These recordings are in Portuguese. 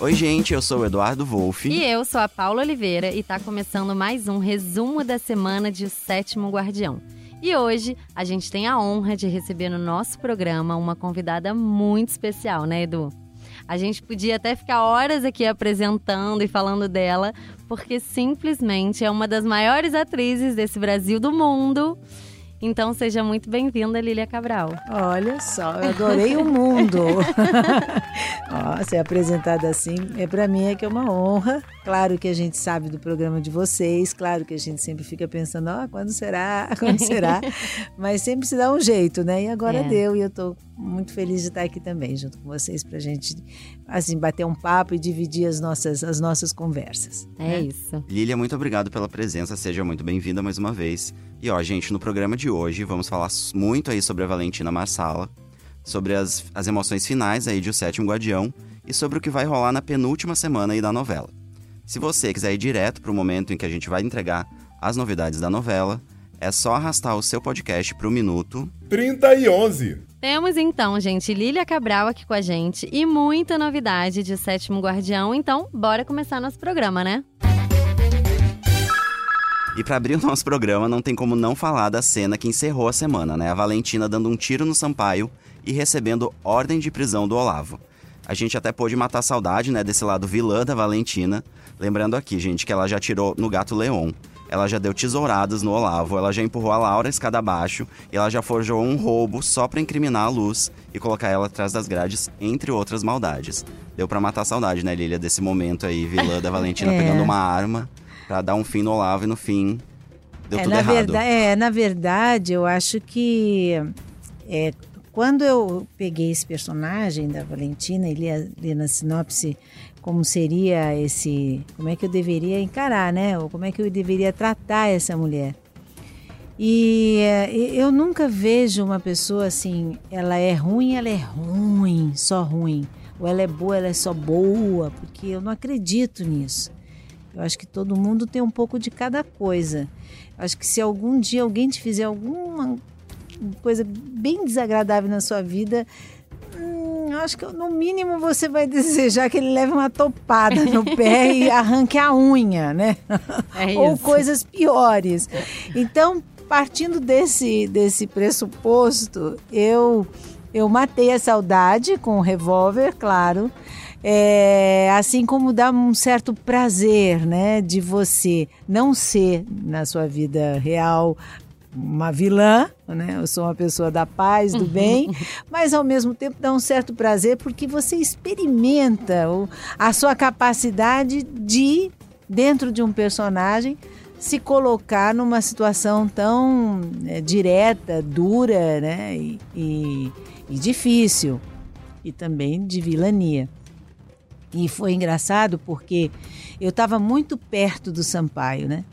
Oi, gente, eu sou o Eduardo Wolff. E eu sou a Paula Oliveira e tá começando mais um resumo da semana de O Sétimo Guardião. E hoje a gente tem a honra de receber no nosso programa uma convidada muito especial, né, Edu? A gente podia até ficar horas aqui apresentando e falando dela, porque simplesmente é uma das maiores atrizes desse Brasil do mundo. Então seja muito bem-vinda, Lília Cabral. Olha só, eu adorei o mundo. Ó, ser apresentada assim, é para mim é que é uma honra. Claro que a gente sabe do programa de vocês, claro que a gente sempre fica pensando, ó, oh, quando será? Quando será? Mas sempre se dá um jeito, né? E agora é. deu e eu tô muito feliz de estar aqui também junto com vocês pra gente assim bater um papo e dividir as nossas as nossas conversas. É né? isso. Lília, muito obrigado pela presença, seja muito bem-vinda mais uma vez. E ó, gente, no programa de hoje vamos falar muito aí sobre a Valentina Marsala, sobre as, as emoções finais aí de O Sétimo Guardião e sobre o que vai rolar na penúltima semana aí da novela. Se você quiser ir direto para o momento em que a gente vai entregar as novidades da novela, é só arrastar o seu podcast para o minuto 30 e 11. Temos então, gente, Lília Cabral aqui com a gente e muita novidade de Sétimo Guardião. Então, bora começar nosso programa, né? E para abrir o nosso programa, não tem como não falar da cena que encerrou a semana, né? A Valentina dando um tiro no Sampaio e recebendo ordem de prisão do Olavo. A gente até pôde matar a saudade, né, desse lado vilã da Valentina. Lembrando aqui, gente, que ela já tirou no gato Leon. Ela já deu tesouradas no Olavo, ela já empurrou a Laura escada abaixo e ela já forjou um roubo só para incriminar a Luz e colocar ela atrás das grades, entre outras maldades. Deu para matar a saudade, né, Lilia, desse momento aí, vilã da Valentina é. pegando uma arma para dar um fim no Olavo e no fim deu é, tudo na errado. Verdade, é, na verdade, eu acho que é, quando eu peguei esse personagem da Valentina e li, li na sinopse como seria esse, como é que eu deveria encarar, né? Ou como é que eu deveria tratar essa mulher. E eu nunca vejo uma pessoa assim, ela é ruim, ela é ruim, só ruim. Ou ela é boa, ela é só boa, porque eu não acredito nisso. Eu acho que todo mundo tem um pouco de cada coisa. Eu acho que se algum dia alguém te fizer alguma coisa bem desagradável na sua vida, hum, acho que no mínimo você vai desejar que ele leve uma topada no pé e arranque a unha, né? É Ou coisas piores. Então, partindo desse, desse pressuposto, eu, eu matei a saudade com o revólver, claro. É, assim como dá um certo prazer, né, de você não ser na sua vida real uma vilã, né? Eu sou uma pessoa da paz, do bem, mas ao mesmo tempo dá um certo prazer porque você experimenta a sua capacidade de dentro de um personagem se colocar numa situação tão é, direta, dura, né? E, e, e difícil e também de vilania. E foi engraçado porque eu estava muito perto do Sampaio, né?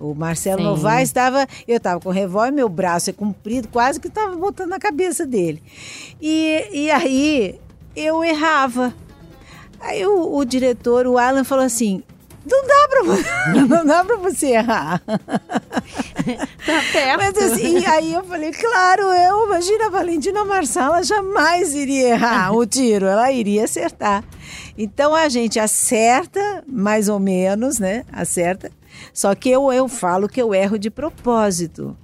O Marcelo Sim. Novaes estava. Eu estava com o revólver, meu braço é comprido, quase que estava botando na cabeça dele. E, e aí eu errava. Aí o, o diretor, o Alan, falou assim: não dá pra, não dá pra você errar. tá perto. Mas assim, aí eu falei, claro, eu, imagina a Valentina Marsala jamais iria errar o tiro, ela iria acertar. Então a gente acerta, mais ou menos, né? Acerta. Só que eu, eu falo que eu erro de propósito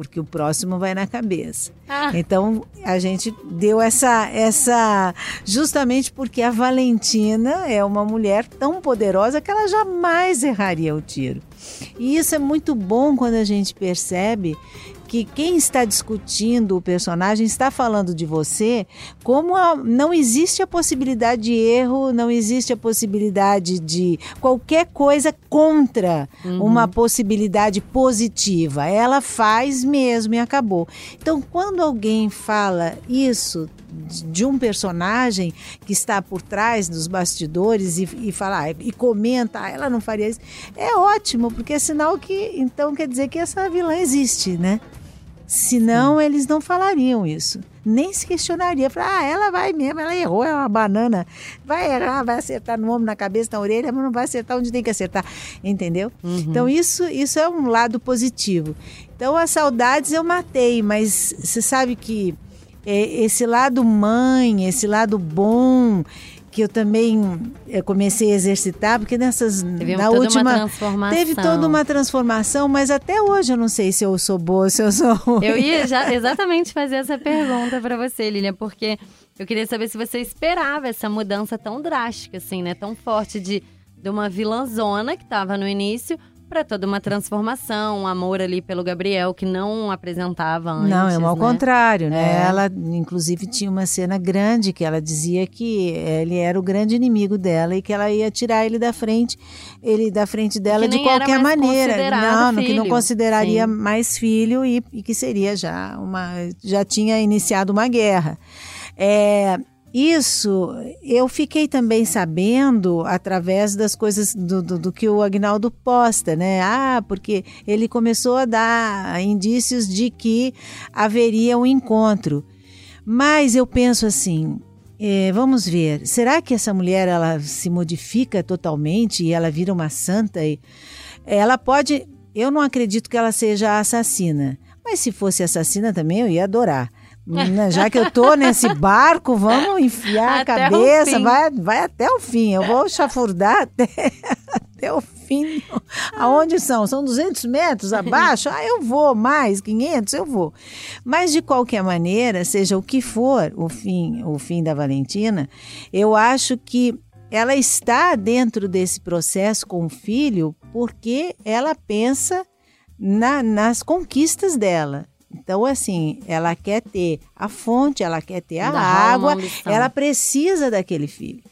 porque o próximo vai na cabeça. Ah. Então a gente deu essa essa justamente porque a Valentina é uma mulher tão poderosa que ela jamais erraria o tiro. E isso é muito bom quando a gente percebe que quem está discutindo o personagem está falando de você como a, não existe a possibilidade de erro, não existe a possibilidade de qualquer coisa contra uhum. uma possibilidade positiva. Ela faz mesmo e acabou. Então, quando alguém fala isso de um personagem que está por trás dos bastidores e, e falar e comenta, ah, ela não faria isso, é ótimo, porque é sinal que então quer dizer que essa vilã existe, né? Senão Sim. eles não falariam isso. Nem se questionaria. Falar, ah, ela vai mesmo, ela errou, é uma banana. Vai errar, vai acertar no ombro, na cabeça, na orelha, mas não vai acertar onde tem que acertar. Entendeu? Uhum. Então isso, isso é um lado positivo. Então as saudades eu matei, mas você sabe que é, esse lado mãe, esse lado bom, que eu também eu comecei a exercitar, porque nessas teve na toda última uma transformação. teve toda uma transformação, mas até hoje eu não sei se eu sou boa, se eu sou ruim. Eu ia já exatamente fazer essa pergunta para você, Lilian, porque eu queria saber se você esperava essa mudança tão drástica assim, né, tão forte de de uma vilãzona que estava no início para toda uma transformação, um amor ali pelo Gabriel que não apresentava antes. Não, é ao né? contrário, né? É. Ela, inclusive, tinha uma cena grande que ela dizia que ele era o grande inimigo dela e que ela ia tirar ele da frente, ele da frente dela de qualquer maneira. Não, que não filho. consideraria Sim. mais filho e, e que seria já uma, já tinha iniciado uma guerra. É, isso eu fiquei também sabendo através das coisas do, do, do que o Agnaldo posta, né? Ah, porque ele começou a dar indícios de que haveria um encontro. Mas eu penso assim, é, vamos ver, será que essa mulher ela se modifica totalmente e ela vira uma santa? E ela pode, eu não acredito que ela seja assassina, mas se fosse assassina também eu ia adorar. Né, Já que eu tô nesse barco, vamos enfiar Até a cabeça, vai, vai até o fim. Eu vou chafurdar até, até o fim. Aonde são? São 200 metros abaixo? Ah, eu vou mais, 500, eu vou. Mas de qualquer maneira, seja o que for o fim, o fim da Valentina, eu acho que ela está dentro desse processo com o filho porque ela pensa na- nas conquistas dela. Então, assim, ela quer ter a fonte, ela quer ter a água, ela precisa daquele filho.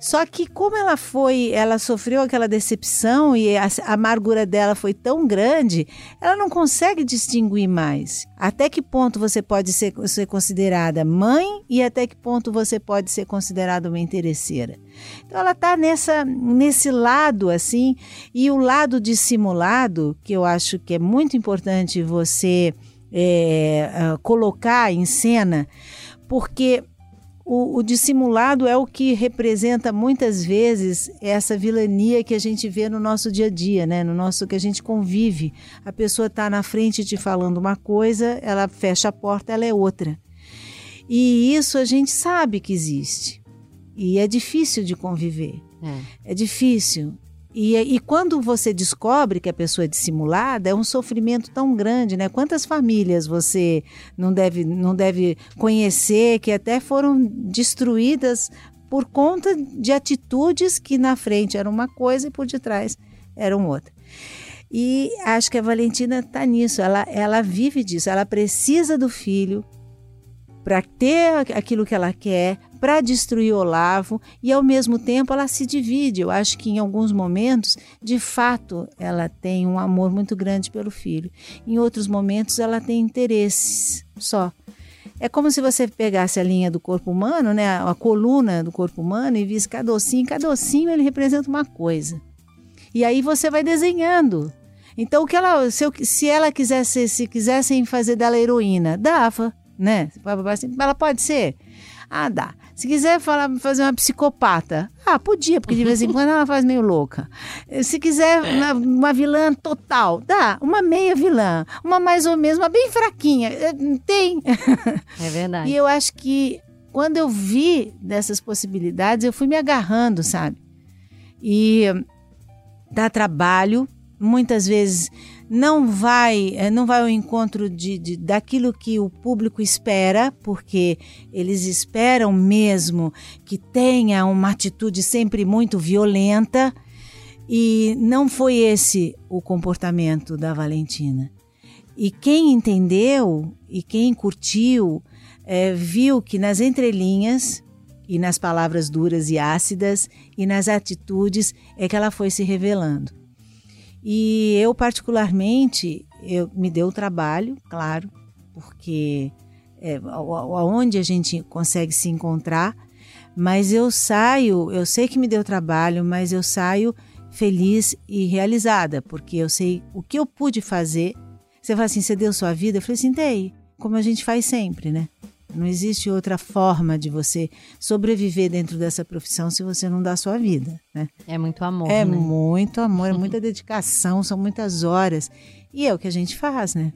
Só que como ela foi, ela sofreu aquela decepção e a amargura dela foi tão grande, ela não consegue distinguir mais. Até que ponto você pode ser, ser considerada mãe e até que ponto você pode ser considerada uma interesseira. Então ela está nessa nesse lado assim, e o lado dissimulado, que eu acho que é muito importante você é, colocar em cena, porque o, o dissimulado é o que representa muitas vezes essa vilania que a gente vê no nosso dia a dia, né? No nosso que a gente convive. A pessoa está na frente te falando uma coisa, ela fecha a porta, ela é outra. E isso a gente sabe que existe. E é difícil de conviver. É. É difícil. E, e quando você descobre que a pessoa é dissimulada, é um sofrimento tão grande, né? Quantas famílias você não deve, não deve conhecer que até foram destruídas por conta de atitudes que na frente eram uma coisa e por detrás eram outra. E acho que a Valentina está nisso, ela, ela vive disso, ela precisa do filho para ter aquilo que ela quer, para destruir Olavo e ao mesmo tempo ela se divide. Eu acho que em alguns momentos, de fato, ela tem um amor muito grande pelo filho. Em outros momentos ela tem interesses só. É como se você pegasse a linha do corpo humano, né, a coluna do corpo humano e visse cada ossinho, cada ossinho ele representa uma coisa. E aí você vai desenhando. Então, o que ela, se, eu- se ela quisesse, se quisessem fazer dela heroína, dava, né? Ela pode ser? Ah, dá. Se quiser falar, fazer uma psicopata, ah, podia, porque de vez em quando ela faz meio louca. Se quiser uma, uma vilã total, dá. Uma meia vilã, uma mais ou menos, uma bem fraquinha, eh, tem. É verdade. E eu acho que quando eu vi dessas possibilidades, eu fui me agarrando, sabe? E dá trabalho, muitas vezes não vai, eh, não vai ao encontro de, de- daquilo que o público espera, porque eles esperam mesmo que tenha uma atitude sempre muito violenta. E não foi esse o comportamento da Valentina. E quem entendeu e quem curtiu eh, viu que nas entrelinhas e nas palavras duras e ácidas e nas atitudes é que ela foi se revelando. E eu particularmente, eu me deu trabalho, claro, porque é aonde a gente consegue se encontrar, mas eu saio, eu sei que me deu trabalho, mas eu saio feliz e realizada, porque eu sei o que eu pude fazer. Você fala assim, você deu sua vida? Eu falei assim, dei, como a gente faz sempre, né? Não existe outra forma de você sobreviver dentro dessa profissão se você não dá sua vida, né? É muito amor, É né? muito amor, é muita dedicação, são muitas horas. E é o que a gente faz, né?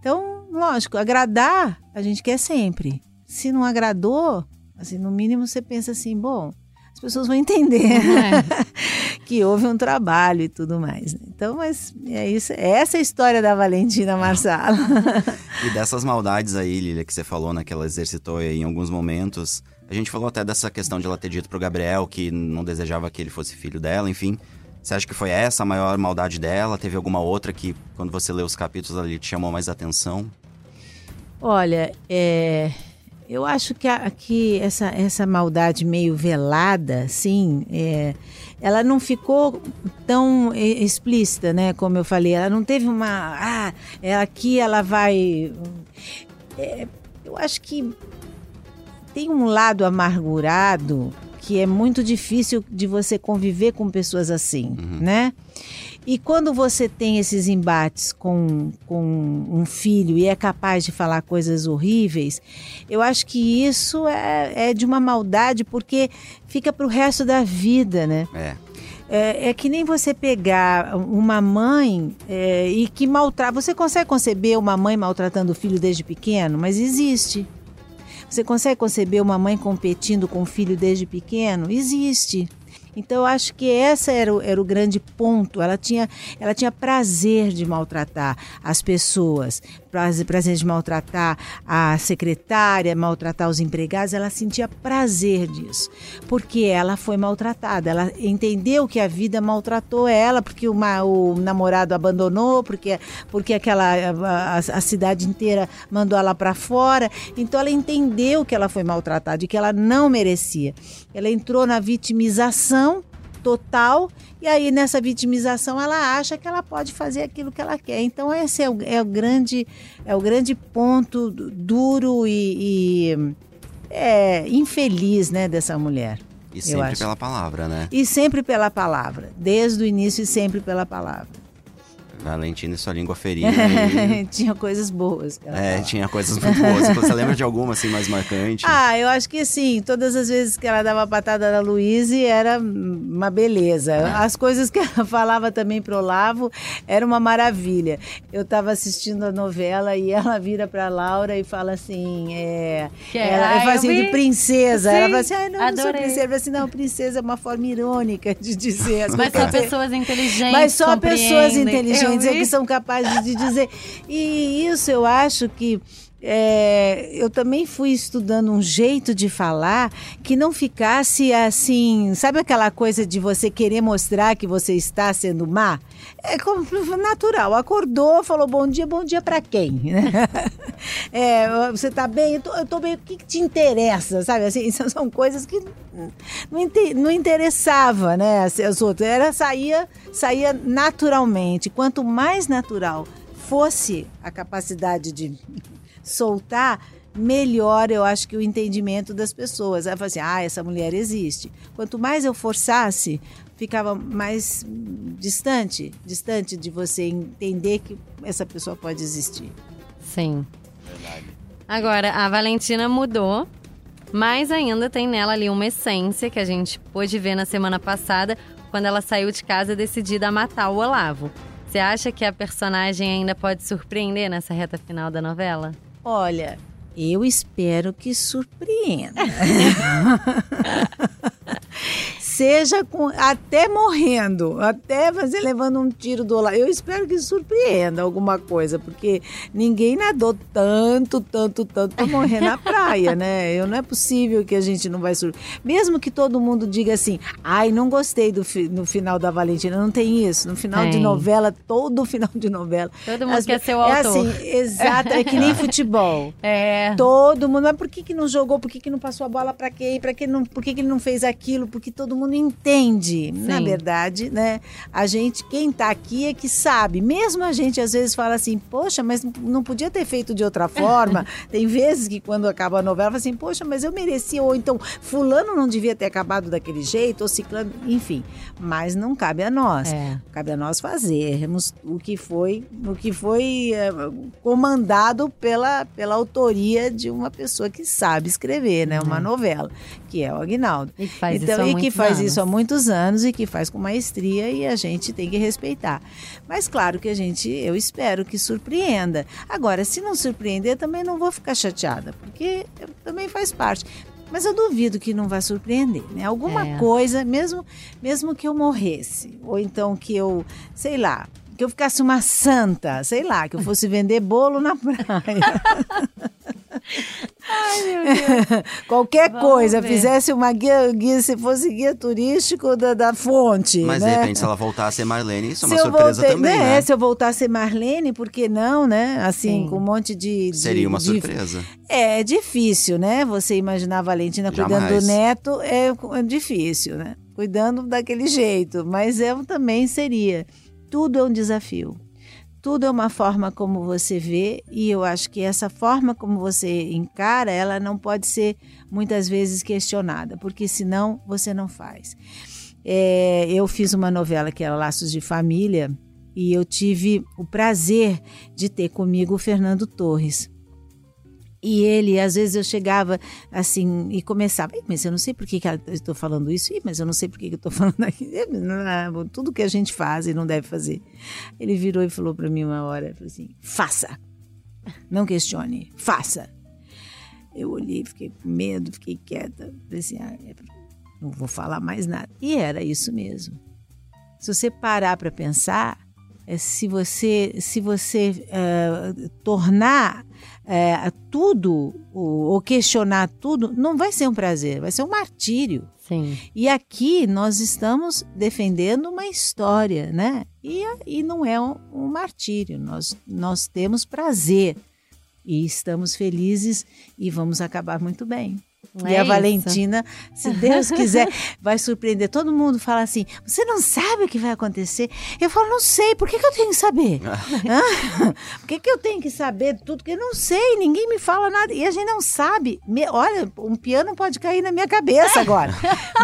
Então, lógico, agradar a gente quer sempre. Se não agradou, Assim, no mínimo você pensa assim, bom, as pessoas vão entender é. que houve um trabalho e tudo mais. Né? Então, mas é isso, é essa a história da Valentina Marsala. e dessas maldades aí, Lilia, que você falou, né, que ela exercitou em alguns momentos. A gente falou até dessa questão de ela ter dito pro Gabriel que não desejava que ele fosse filho dela, enfim. Você acha que foi essa a maior maldade dela? Teve alguma outra que, quando você leu os capítulos ali, te chamou mais atenção? Olha, é, eu acho que, a, que essa, essa maldade meio velada, sim, é, ela não ficou tão explícita, né? Como eu falei, ela não teve uma. Ah, é aqui ela vai. É, eu acho que tem um lado amargurado que é muito difícil de você conviver com pessoas assim, uhum. né? E quando você tem esses embates com, com um filho e é capaz de falar coisas horríveis, eu acho que isso é, é de uma maldade porque fica para o resto da vida, né? É. É, é, que nem você pegar uma mãe é, e que maltrata. Você consegue conceber uma mãe maltratando o filho desde pequeno? Mas existe. Você consegue conceber uma mãe competindo com o filho desde pequeno? Existe. Então eu acho que esse era o, era o grande ponto. Ela tinha, ela tinha prazer de maltratar as pessoas, de maltratar a secretária, maltratar os empregados. Ela sentia prazer disso, porque ela foi maltratada. Ela entendeu que a vida maltratou ela, porque uma, o namorado abandonou, porque, porque aquela a, a cidade inteira mandou ela para fora. Então ela entendeu que ela foi maltratada e que ela não merecia. Ela entrou na vitimização total e aí nessa vitimização ela acha que ela pode fazer aquilo que ela quer. Então esse é o, é o grande é o grande ponto duro e, e é, infeliz né dessa mulher. E sempre pela palavra, né? E sempre pela palavra, desde o início e sempre pela palavra. Valentina e sua língua ferida. tinha coisas boas. É, tinha coisas muito boas. Você lembra de alguma assim mais marcante? Ah, eu acho que sim. Todas as vezes que ela dava patada na Luíse era uma beleza. É. As coisas que ela falava também pro Olavo era uma maravilha. Eu estava assistindo a novela e ela vira pra Laura e fala assim: é. Que é? ela, fala assim, de princesa. Sim, ela fala assim: ah, não, não sou princesa. Ela fala assim: não, princesa é uma forma irônica de dizer. Mas só pessoas inteligentes. Mas só pessoas inteligentes dizer que são capazes de dizer. E isso eu acho que é, eu também fui estudando um jeito de falar que não ficasse assim, sabe aquela coisa de você querer mostrar que você está sendo má? É como natural. Acordou, falou bom dia, bom dia para quem? é, você tá bem? Eu tô, eu tô bem. O que, que, te interessa? Sabe assim, são coisas que não, não interessava, né? As outras. Era saía, saía naturalmente. Quanto mais natural fosse a capacidade de soltar, melhor eu acho que o entendimento das pessoas. Aí fala assim, ah, essa mulher existe. Quanto mais eu forçasse, ficava mais distante, distante de você entender que essa pessoa pode existir. Sim. Verdade. Agora, a Valentina mudou, mas ainda tem nela ali uma essência que a gente pôde ver na semana passada, quando ela saiu de casa decidida a matar o Olavo. Você acha que a personagem ainda pode surpreender nessa reta final da novela? Olha, eu espero que surpreenda. seja com, até morrendo, até fazer levando um tiro do lado. Eu espero que surpreenda alguma coisa, porque ninguém nadou tanto, tanto, tanto para morrer na praia, né? Eu, não é possível que a gente não vai surpreender. Mesmo que todo mundo diga assim, ai, não gostei do fi, no final da Valentina, não tem isso. No final tem. de novela, todo final de novela. Todo mundo as, quer ser o é autor. É assim, exato, é que nem futebol. É. Todo mundo, mas por que, que não jogou? Por que, que não passou a bola para quem? Para que não, por que, que ele não fez aquilo? Porque todo mundo mundo entende. Sim. Na verdade, né? A gente, quem está aqui é que sabe. Mesmo a gente às vezes fala assim, poxa, mas não podia ter feito de outra forma. Tem vezes que quando acaba a novela, fala assim, poxa, mas eu merecia. Ou então, fulano não devia ter acabado daquele jeito, ou ciclano, enfim. Mas não cabe a nós. É. Cabe a nós fazermos o que foi, o que foi é, comandado pela, pela autoria de uma pessoa que sabe escrever, né? Uma uhum. novela, que é o Agnaldo. E que faz então, isso e que faz faz isso há muitos anos e que faz com maestria e a gente tem que respeitar. Mas claro que a gente, eu espero que surpreenda. Agora, se não surpreender, também não vou ficar chateada, porque também faz parte. Mas eu duvido que não vai surpreender, né? Alguma É. coisa, mesmo, mesmo que eu morresse, ou então que eu, sei lá, que eu ficasse uma santa, sei lá, que eu fosse vender bolo na praia. Ai, meu Deus. Qualquer Vamos coisa, ver. fizesse uma guia, guia, se fosse guia turístico da, da fonte. Mas né? de repente, se ela voltar a ser Marlene, isso é uma surpresa voltei- também, né? né? Se eu voltar a ser Marlene, por que não, né? Assim, Sim. com um monte de. de- Seria uma de- surpresa. É difícil, né? Você imaginar a Valentina cuidando Jamais. do neto é é difícil, né? Cuidando daquele jeito, mas eu também seria. Tudo é um desafio. Tudo é uma forma como você vê, e eu acho que essa forma como você encara, ela não pode ser muitas vezes questionada, porque senão você não faz. É, eu fiz uma novela que era Laços de Família, e eu tive o prazer de ter comigo o Fernando Torres. E ele, às vezes eu chegava assim e começava, "Ih, mas eu não sei por que, que eu estou falando isso, mas eu não sei por que, que eu estou falando aquilo. Tudo que a gente faz e não deve fazer. Ele virou e falou para mim uma hora, falou assim, faça, não questione, faça. Eu olhei, fiquei com medo, fiquei quieta, falei assim, ah, é- não vou falar mais nada. E era isso mesmo. Se você parar para pensar, é, se você, se você eh, tornar eh, tudo ou, ou questionar tudo, não vai ser um prazer, vai ser um martírio. Sim. E aqui nós estamos defendendo uma história, né? E, e não é um, um martírio, nós, nós temos prazer e estamos felizes e vamos acabar muito bem. E É a isso. Valentina, se Deus quiser, vai surpreender. Todo mundo fala assim: você não sabe o que vai acontecer? Eu falo, não sei, por que, que eu tenho que saber? Por que, que eu tenho que saber tudo? Porque eu não sei, ninguém me fala nada. E a gente não sabe. Me- olha, um piano pode cair na minha cabeça agora.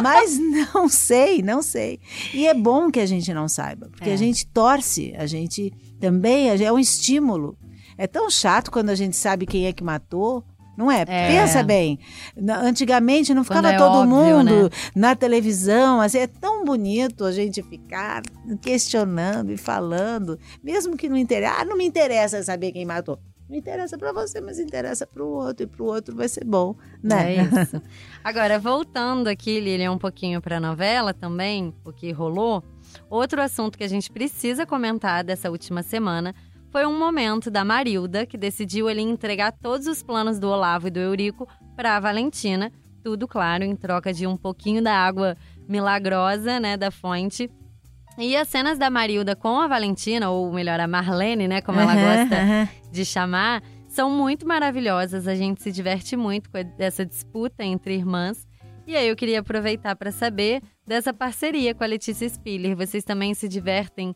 Mas não sei, não sei. E é bom que a gente não saiba, porque É. a gente torce, a gente também é um estímulo. É tão chato quando a gente sabe quem é que matou. Não é? É. Pensa bem. Na- Antigamente não ficava é todo óbvio, mundo né? na televisão. Assim, é tão bonito a gente ficar questionando e falando, mesmo que não interessa. Ah, não me interessa saber quem matou. Não interessa para você, mas interessa para o outro e para o outro vai ser bom, né? É isso. Agora, voltando aqui, Lilian, um pouquinho para a novela também, o que rolou. Outro assunto que a gente precisa comentar dessa última semana foi um momento da Marilda, que decidiu ele entregar todos os planos do Olavo e do Eurico para a Valentina. Tudo, claro, em troca de um pouquinho da água milagrosa, né, da fonte. E as cenas da Marilda com a Valentina, ou melhor, a Marlene, né, como ela Aham, gosta aham. de chamar, são muito maravilhosas. A gente se diverte muito com essa disputa entre irmãs. E aí eu queria aproveitar para saber dessa parceria com a Letícia Spiller. Vocês também se divertem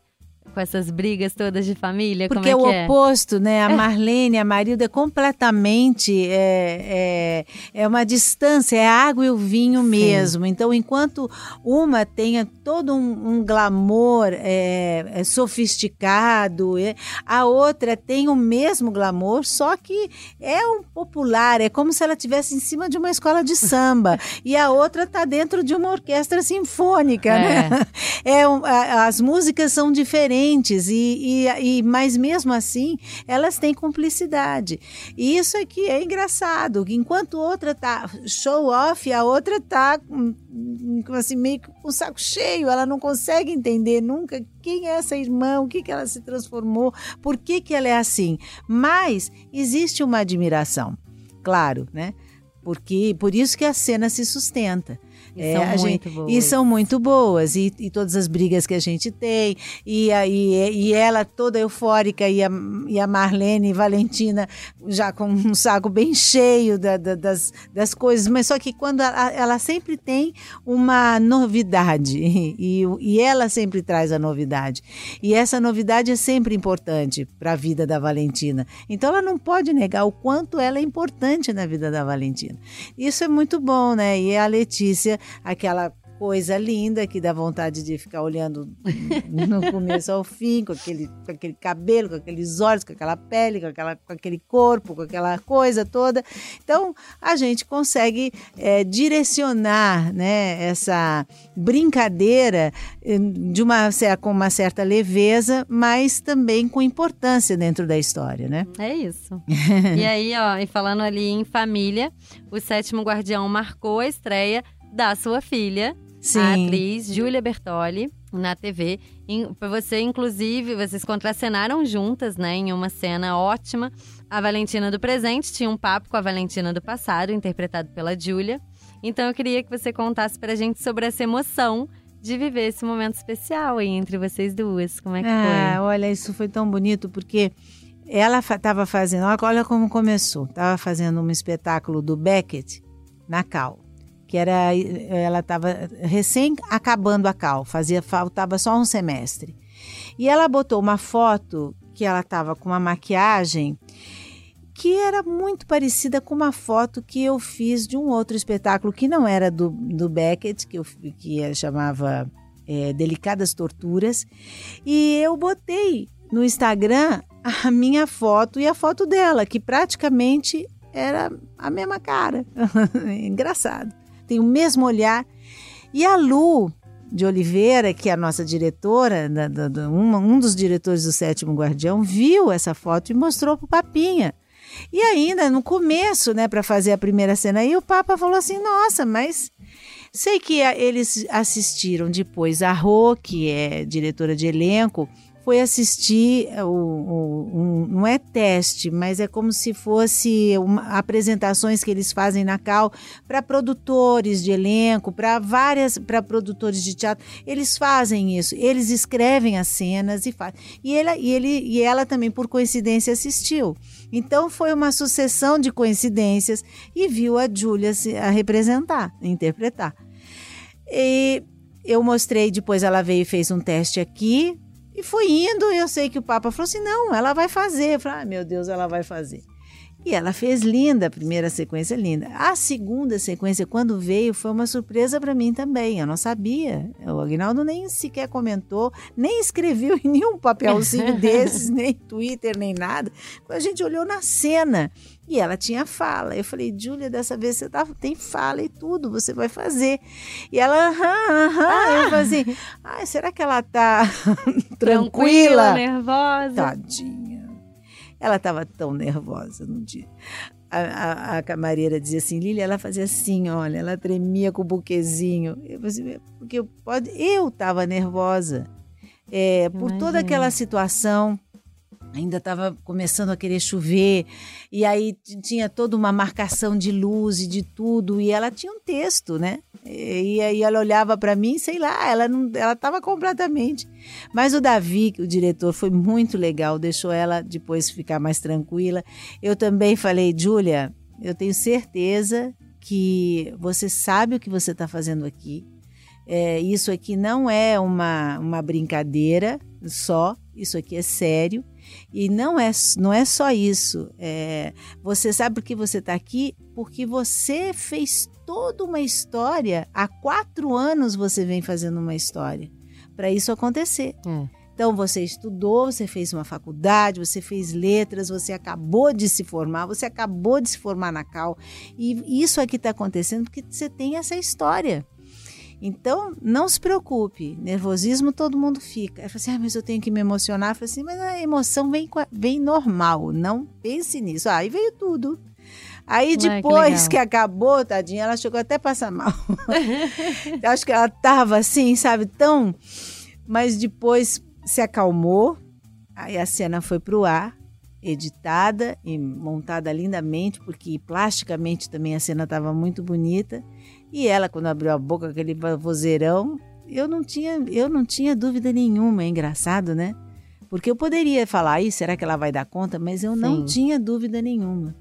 com essas brigas todas de família? Porque o é é? oposto, né? A Marlene, a Marilda é completamente é, é, é uma distância, é a água e o vinho mesmo. Então, enquanto uma tenha todo um, um glamour é, é, sofisticado, é, a outra tem o mesmo glamour, só que é um popular, é como se ela estivesse em cima de uma escola de samba e a outra está dentro de uma orquestra sinfônica, É. né? É, um, a- as músicas são diferentes e, e, e mas mesmo assim elas têm cumplicidade. E isso que é engraçado. Enquanto outra tá show off, a outra tá hum, assim meio que com o saco cheio. Ela não consegue entender nunca quem é essa irmã, o que que ela se transformou, por que que ela é assim. Mas existe uma admiração, claro, né? Porque por isso que a cena se sustenta. E É, são a gente- muito boas. E são muito boas. E, e todas as brigas que a gente tem. E, e, e ela toda eufórica. E a, e a Marlene Valentina já com um saco bem cheio da- da- das, das coisas. Mas só que quando ela, ela sempre tem uma novidade. E, e ela sempre traz a novidade. E essa novidade é sempre importante para a vida da Valentina. Então ela não pode negar o quanto ela é importante na vida da Valentina. Isso é muito bom, né? E a Letícia, aquela coisa linda que dá vontade de ficar olhando no começo ao fim, com aquele, com aquele cabelo, com aqueles olhos, com aquela pele, com, aquela, com aquele corpo, com aquela coisa toda. Então, a gente consegue é, direcionar né, essa brincadeira eh, de uma, com uma certa leveza, mas também com importância dentro da história, né? É isso. e aí, ó, e falando ali em família, o Sétimo Guardião marcou a estreia da sua filha, Sim. a atriz Júlia Bertoli, na TV. Você, inclusive, vocês contracenaram juntas, né, em uma cena ótima. A Valentina do presente tinha um papo com a Valentina do passado, interpretado pela Júlia. Então eu queria que você contasse pra gente sobre essa emoção de viver esse momento especial aí entre vocês duas. Como é que ah, foi? Olha, isso foi tão bonito porque ela estava fazendo, olha como começou. Estava fazendo um espetáculo do Beckett na Cal que era ela estava recém acabando a cal, fazia faltava só um semestre. E ela botou uma foto que ela estava com uma maquiagem que era muito parecida com uma foto que eu fiz de um outro espetáculo que não era do, do Beckett, que eu que chamava é, Delicadas Torturas, e eu botei no Instagram a minha foto e a foto dela, que praticamente era a mesma cara. Engraçado tem o mesmo olhar. E a Lu de Oliveira, que é a nossa diretora, da, da, da, uma, um dos diretores do Sétimo Guardião, viu essa foto e mostrou para o Papinha. E ainda no começo, né, para fazer a primeira cena aí, o Papa falou assim: Nossa, mas sei que eles assistiram depois a Rô, que é diretora de elenco, foi assistir o, o um, não é teste, mas é como se fosse uma, apresentações que eles fazem na Cal para produtores de elenco, para várias, para produtores de teatro. Eles fazem isso, eles escrevem as cenas e fazem. E ele, e ele e ela também por coincidência assistiu. Então foi uma sucessão de coincidências e viu a Júlia a representar, interpretar. E eu mostrei, depois ela veio e fez um teste aqui, e foi indo, eu sei que o Papa falou assim: não, ela vai fazer. Eu falei, ah, meu Deus, ela vai fazer. E ela fez linda, a primeira sequência linda. A segunda sequência, quando veio, foi uma surpresa para mim também. Eu não sabia. O Agnaldo nem sequer comentou, nem escreveu em nenhum papelzinho desses, nem Twitter, nem nada. Quando a gente olhou na cena e ela tinha fala. Eu falei, Júlia, dessa vez você tá, tem fala e tudo, você vai fazer. E ela, aham, aham. Ah. Eu falei assim, ah, será que ela tá tranquila? tranquila? nervosa? Tadinha. Ela estava tão nervosa no dia. A, a, a, camareira dizia assim, Lília, ela fazia assim, olha, ela tremia com o buquezinho. Eu, assim, porque eu, pode, eu estava nervosa. É, por toda aquela situação ainda estava começando a querer chover, e aí tinha toda uma marcação de luz e de tudo, e ela tinha um texto, né? E aí ela olhava para mim, sei lá, ela não, ela estava completamente. Mas o Davi, o diretor, foi muito legal, deixou ela depois ficar mais tranquila. Eu também falei, Júlia, eu tenho certeza que você sabe o que você está fazendo aqui. É, isso aqui não é uma, uma brincadeira só, isso aqui é sério. E não é, não é só isso. É, você sabe por que você está aqui? Porque você fez toda uma história. Há quatro anos você vem fazendo uma história para isso acontecer. É. Então você estudou, você fez uma faculdade, você fez letras, você acabou de se formar, você acabou de se formar na Cal. E isso aqui está acontecendo porque você tem essa história. Então, não se preocupe, nervosismo todo mundo fica. Eu falei assim, ah, mas eu tenho que me emocionar. Eu falei assim, mas a emoção vem, vem normal, não pense nisso. Aí veio tudo. Aí depois que, que, acabou, tadinha, ela chegou até a passar mal. Acho que ela tava assim, sabe, tão... Mas depois se acalmou, aí a cena foi pro ar, editada e montada lindamente, porque plasticamente também a cena estava muito bonita. E ela, quando abriu a boca, aquele vozeirão, eu não tinha, eu não tinha dúvida nenhuma. É engraçado, né? Porque eu poderia falar, aí, será que ela vai dar conta? Mas eu Sim. não tinha dúvida nenhuma.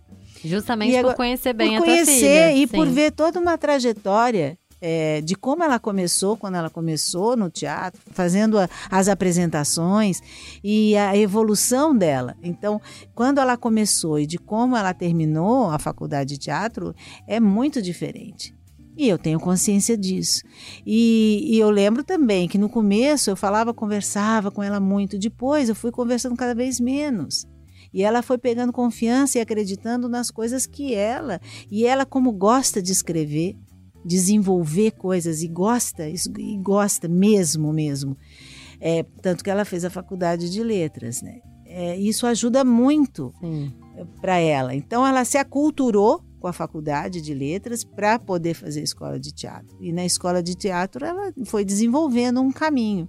Justamente por conhecer bem por a conhecer tua filha. e Sim. por ver toda uma trajetória é, de como ela começou, quando ela começou no teatro, fazendo a, as apresentações e a evolução dela. Então, quando ela começou e de como ela terminou a faculdade de teatro, é muito diferente. E eu tenho consciência disso. E, e, eu lembro também que no começo eu falava, conversava com ela muito. Depois eu fui conversando cada vez menos. E ela foi pegando confiança e acreditando nas coisas que ela. E ela, como gosta de escrever, desenvolver coisas e gosta, e gosta mesmo, mesmo. É, tanto que ela fez a faculdade de letras, né? É, isso ajuda muito para ela. Então ela se aculturou com a faculdade de letras para poder fazer escola de teatro. E na escola de teatro ela foi desenvolvendo um caminho.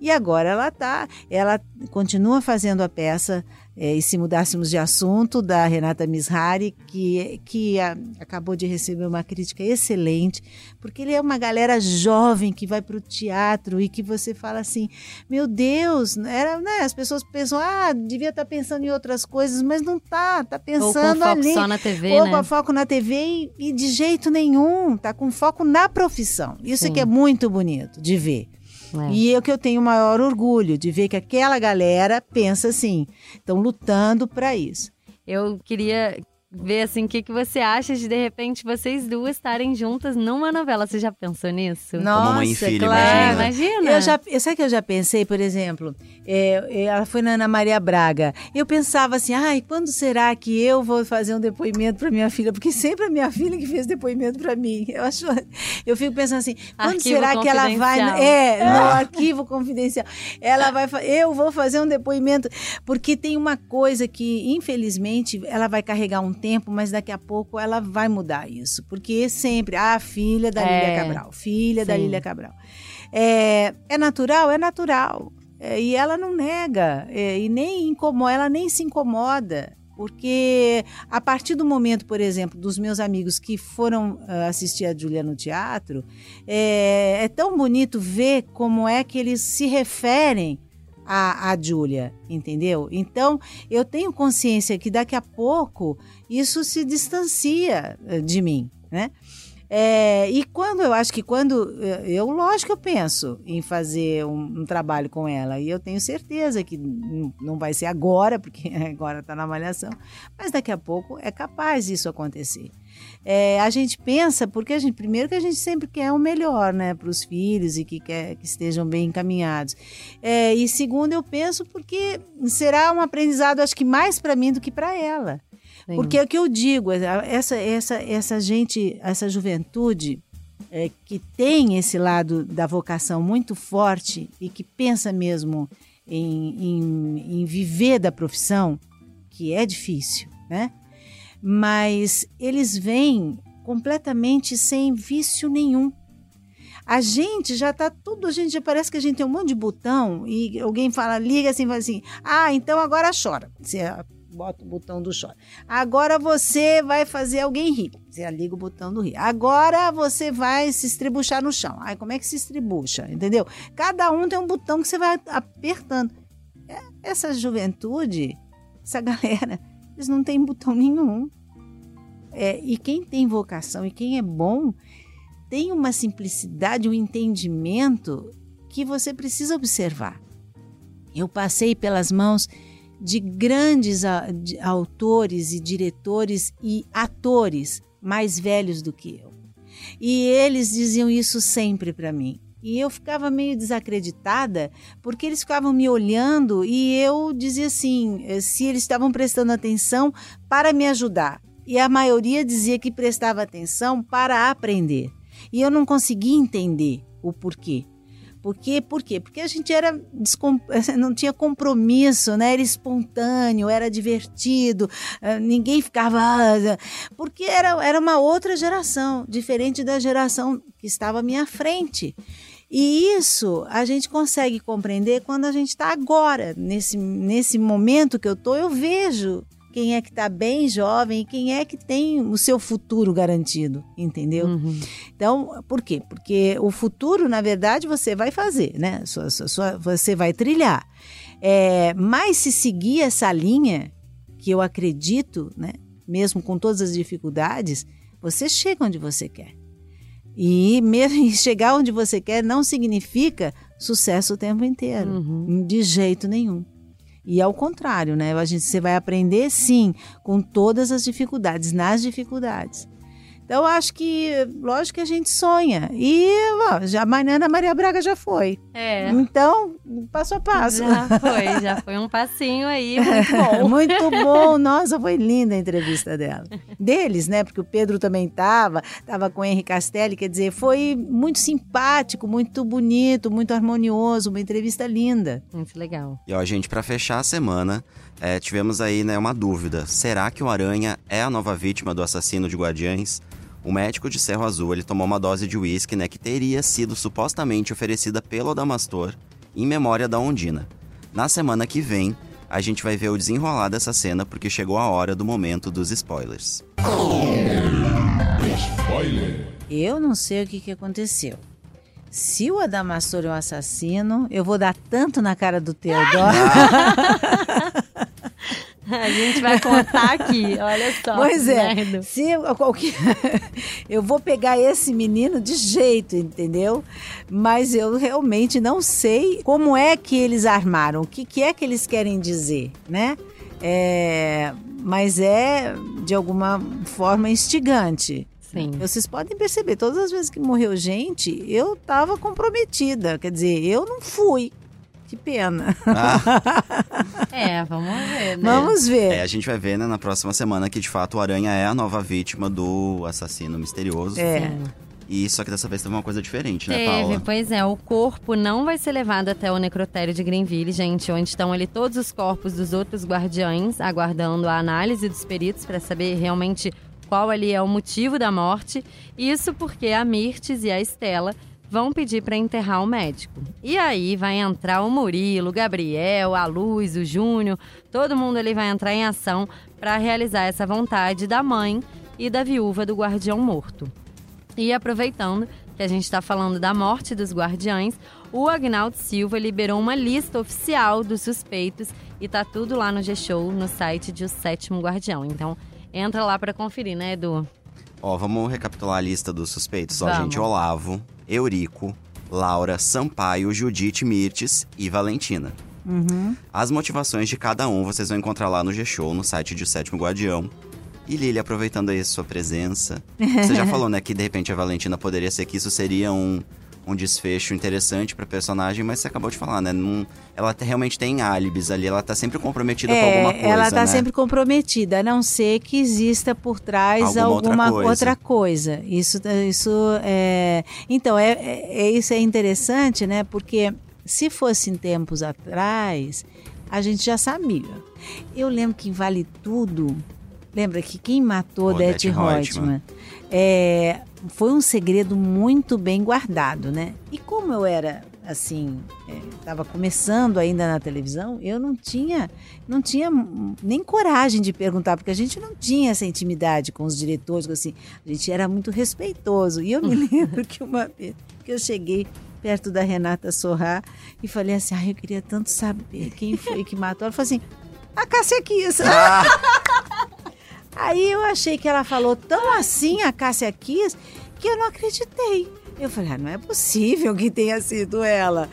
E agora ela tá, ela continua fazendo a peça é, e se mudássemos de assunto, da Renata Mishari, que, que a, acabou de receber uma crítica excelente, porque ele é uma galera jovem que vai para o teatro e que você fala assim: meu Deus, era, né, as pessoas pensam, ah, devia estar tá pensando em outras coisas, mas não tá, tá pensando Ou com ali. foco só na TV, Ou né? com foco na TV e, e, de jeito nenhum, tá com foco na profissão. Isso é que é muito bonito de ver. É. E é o que eu tenho o maior orgulho de ver que aquela galera pensa assim, estão lutando para isso. Eu queria ver assim o que, que você acha de de repente vocês duas estarem juntas numa novela. Você já pensou nisso? Nossa, Como mãe e filha, claro. imagina. imagina. Eu já, eu sabe que eu já pensei, por exemplo, é, ela foi na Ana Maria Braga. Eu pensava assim, ai, quando será que eu vou fazer um depoimento para minha filha? Porque sempre a minha filha que fez depoimento para mim. Eu acho, eu fico pensando assim, quando Arquivo será que ela vai, é, no arquivo confidencial, ela vai, eu vou fazer um depoimento, porque tem uma coisa que, infelizmente, ela vai carregar um tempo, mas daqui a pouco ela vai mudar isso, porque sempre, ah, filha da É, Lília Cabral, filha da sim. Lília Cabral. É, é natural? É natural. É, e ela não nega, é, e nem incomoda, ela nem se incomoda. Porque a partir do momento, por exemplo, dos meus amigos que foram ah, assistir a Júlia no teatro, é, é tão bonito ver como é que eles se referem à, à Júlia, entendeu? Então, eu tenho consciência que daqui a pouco isso se distancia eh, de mim, né? É, e quando eu acho que quando eh, eu lógico eu penso em fazer um, um trabalho com ela e eu tenho certeza que não vai ser agora porque agora está na malhação mas daqui a pouco é capaz disso acontecer É, a gente pensa porque a gente primeiro que a gente sempre quer o melhor né para os filhos e que quer que estejam bem encaminhados É, e segundo eu penso porque será um aprendizado acho que mais para mim do que para ela Sim. porque é o que eu digo, essa, essa, essa gente, essa juventude é, que tem esse lado da vocação muito forte e que pensa mesmo em, em, em viver da profissão, que é difícil, né? Mas eles vêm completamente sem vício nenhum. A gente já tá tudo, a gente já parece que a gente tem um monte de botão e alguém fala, liga assim, fala assim, ah, então agora chora. Você bota o botão do chora. Agora você vai fazer alguém rir. Você liga o botão do rir. Agora você vai se estribuchar no chão. Ai, como é que se estribucha? Entendeu? Cada um tem um botão que você vai apertando. É, Essa juventude, essa galera, eles não têm botão nenhum. É, e quem tem vocação e quem é bom tem uma simplicidade, um entendimento que você precisa observar. Eu passei pelas mãos de grandes a- de autores e diretores e atores mais velhos do que eu. E eles diziam isso sempre para mim. E eu ficava meio desacreditada, porque eles ficavam me olhando e eu dizia assim, eh, se eles estavam prestando atenção para me ajudar. E a maioria dizia que prestava atenção para aprender. E eu não conseguia entender o porquê. Por quê? Por quê? Porque a gente era não tinha compromisso, né? Era espontâneo, era divertido, eh, ninguém ficava. "Ah", Porque era, era uma outra geração, diferente da geração que estava à minha frente. E isso a gente consegue compreender quando a gente está agora, nesse, nesse momento que eu estou, eu vejo quem é que está bem jovem e quem é que tem o seu futuro garantido, entendeu? Uhum. Então, por quê? Porque o futuro, na verdade, você vai fazer, né? Sua- sua- sua- você vai trilhar. É, mas se seguir essa linha, que eu acredito, né? Mesmo com todas as dificuldades, você chega onde você quer. E mesmo chegar onde você quer não significa sucesso o tempo inteiro. Uhum. De jeito nenhum. E ao contrário, né? A gente, você vai aprender sim com todas as dificuldades, nas dificuldades. Então, eu acho que, lógico que a gente sonha. E ó, já amanhã a Maria Braga já foi. É. Então, passo a passo. Já foi, já foi um passinho aí, muito bom. Muito bom. Nossa, foi linda a entrevista dela. Deles, né? Porque o Pedro também estava, estava com o Henrique Castelli, quer dizer, foi muito simpático, muito bonito, muito harmonioso, uma entrevista linda. Muito legal. E ó, gente, para fechar a semana, é, tivemos aí né, uma dúvida. Será que o Aranha é a nova vítima do assassino de Guardiães? O médico de Cerro Azul ele tomou uma dose de uísque né, que teria sido supostamente oferecida pelo Adamastor em memória da Ondina. Na semana que vem, a gente vai ver o desenrolar dessa cena porque chegou a hora do momento dos spoilers. Spoiler. Eu não sei o que, que aconteceu. Se o Adamastor é o assassino, eu vou dar tanto na cara do Teodoro. A gente vai contar aqui, olha só. Pois é. merda. Se eu, qualquer- eu vou pegar esse menino de jeito, entendeu? Mas eu realmente não sei como é que eles armaram, o que, que é que eles querem dizer, né? É, mas é de alguma forma instigante. Sim. Vocês podem perceber, todas as vezes que morreu gente, eu estava comprometida. Quer dizer, eu não fui. Que pena. É, vamos ver, né? Vamos ver. É, a gente vai ver né, na próxima semana que de fato o Aranha é a nova vítima do assassino misterioso. É. E só que dessa vez teve uma coisa diferente, né, Teve, Paula? pois é, o corpo não vai ser levado até o necrotério de Greenville, gente, onde estão ali todos os corpos dos outros guardiães, aguardando a análise dos peritos para saber realmente qual ali é o motivo da morte. Isso porque a Mirtes e a Estela vão pedir para enterrar o médico. E aí vai entrar o Murilo, o Gabriel, a Luz, o Júnior, todo mundo ali vai entrar em ação para realizar essa vontade da mãe e da viúva do guardião morto. E aproveitando que a gente está falando da morte dos guardiães, o Agnaldo Silva liberou uma lista oficial dos suspeitos e tá tudo lá no G-Show, no site de O Sétimo Guardião. Então, entra lá para conferir, né, Edu? Ó, vamos recapitular a lista dos suspeitos. Ó, Vamos. gente, Olavo, Eurico, Laura, Sampaio, Judite Mirtes e Valentina. Uhum. As motivações de cada um vocês vão encontrar lá no G-Show, no site de O Sétimo Guardião. E Lili, aproveitando aí a sua presença, você já falou, né, que de repente a Valentina poderia ser que isso seria um, um desfecho interessante pra personagem, mas você acabou de falar, né? Não, ela te- realmente tem álibis ali, ela tá sempre comprometida com alguma coisa, ela está né? sempre comprometida, a não ser que exista por trás Alguma outra alguma coisa. outra coisa. Isso, isso é. Então, é, é- é- isso é interessante, né? Porque se fosse em tempos atrás, a gente já sabia. Eu lembro que em Vale Tudo, lembra que quem matou Odete Reutemann. é, foi um segredo muito bem guardado, né? E como eu era assim, estava começando ainda na televisão, eu não tinha, não tinha nem coragem de perguntar, porque a gente não tinha essa intimidade com os diretores, assim, a gente era muito respeitoso. E eu me lembro que uma vez que eu cheguei perto da Renata Sorrá e falei assim, ah, eu queria tanto saber quem foi que matou. Ela falou assim, a Cássia Kiss. Aí eu achei que ela falou tão assim, a Cássia Kiss, que eu não acreditei. Eu falei, ah, não é possível que tenha sido ela.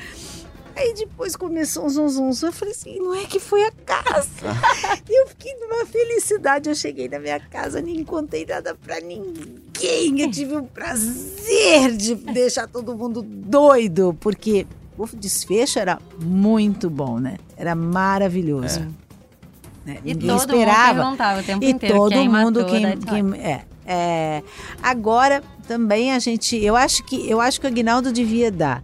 Aí depois começou um zum, zum, zum. Eu falei assim, não é que foi a. E eu fiquei numa felicidade. Eu cheguei na minha casa, nem contei nada pra ninguém. Eu tive o prazer de deixar todo mundo doido, porque o desfecho era muito bom, né? Era maravilhoso. Né? E Ninguém todo esperava. mundo perguntava o tempo E inteiro todo quem mundo matou quem, quem é, é. Agora também a gente, eu acho que eu acho que o Aguinaldo devia dar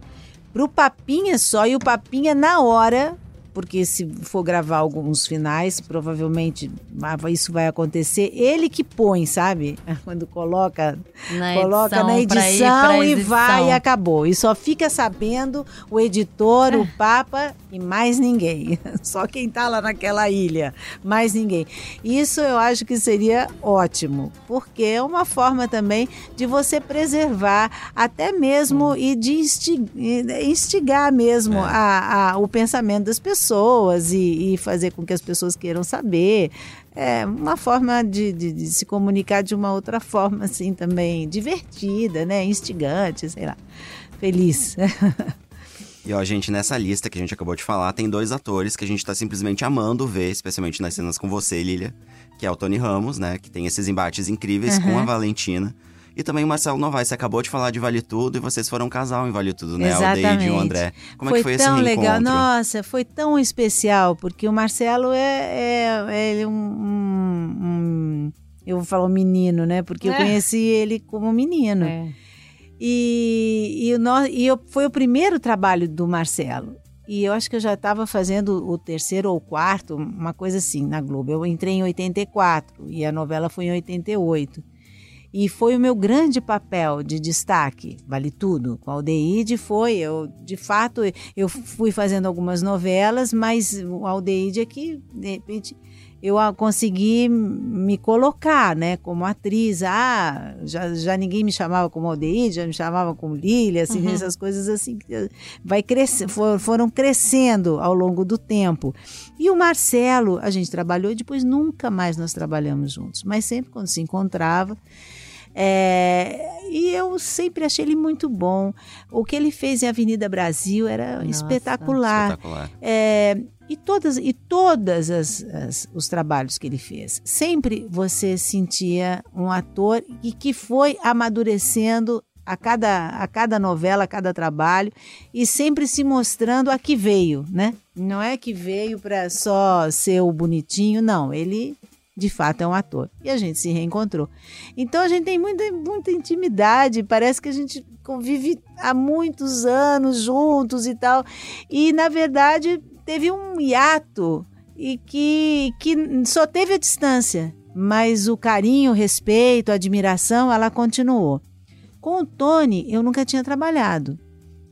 pro Papinha só e o Papinha na hora, porque se for gravar alguns finais, provavelmente ah, isso vai acontecer. Ele que põe, sabe? Quando coloca Na coloca edição, na pra edição pra e edição. vai e acabou. E só fica sabendo o editor, o Papa e mais ninguém. Só quem tá lá naquela ilha, mais ninguém. Isso eu acho que seria ótimo, porque é uma forma também de você preservar até mesmo e de insti- instigar mesmo a- a- o pensamento das pessoas e, e fazer com que as pessoas queiram saber. É uma forma de, de- de se comunicar de uma outra forma, assim, também divertida, né? Instigante, sei lá. Feliz. E ó, gente, nessa lista que a gente acabou de falar, tem dois atores que a gente tá simplesmente amando ver, especialmente nas cenas com você, Lilia, que é o Tony Ramos, né? Que tem esses embates incríveis com a Valentina. E também o Marcelo Novaes, você acabou de falar de Vale Tudo e vocês foram um casal em Vale Tudo, né? Exatamente. Aldeide e o André. Como foi é que foi tão esse legal. reencontro? Nossa, foi tão especial, porque o Marcelo é, é, ele é um, um, um- Eu vou falar um menino, né? Porque eu É. conheci ele como menino. É. E, e, o e eu, foi o primeiro trabalho do Marcelo. E eu acho que eu já estava fazendo o terceiro ou quarto, uma coisa assim, na Globo. Eu entrei em 84 e a novela foi em 88. E foi o meu grande papel de destaque, vale tudo. Com a Aldeide foi, eu, de fato, eu fui fazendo algumas novelas, mas o Aldeide é que, de repente, eu consegui me colocar, né, como atriz. Ah, já, já ninguém me chamava como Aldeide, já me chamava como Lília, assim, Uhum. essas coisas assim, eh, vai crescer, for- foram crescendo ao longo do tempo. E o Marcelo, a gente trabalhou e depois nunca mais nós trabalhamos juntos, mas sempre quando se encontrava. É, e eu sempre achei ele muito bom. O que ele fez em Avenida Brasil era Nossa, espetacular. Espetacular. É, e todas e todas as, as- os trabalhos que ele fez sempre você sentia um ator e que foi amadurecendo a cada, a cada novela, a cada trabalho e sempre se mostrando a que veio, né? Não é que veio para só ser o bonitinho, não. Ele de fato é um ator e a gente se reencontrou. Então a gente tem muita, muita intimidade, parece que a gente convive há muitos anos juntos e tal. E na verdade teve um hiato e que, que só teve a distância, mas o carinho, o respeito, a admiração, ela continuou. Com o Tony, eu nunca tinha trabalhado.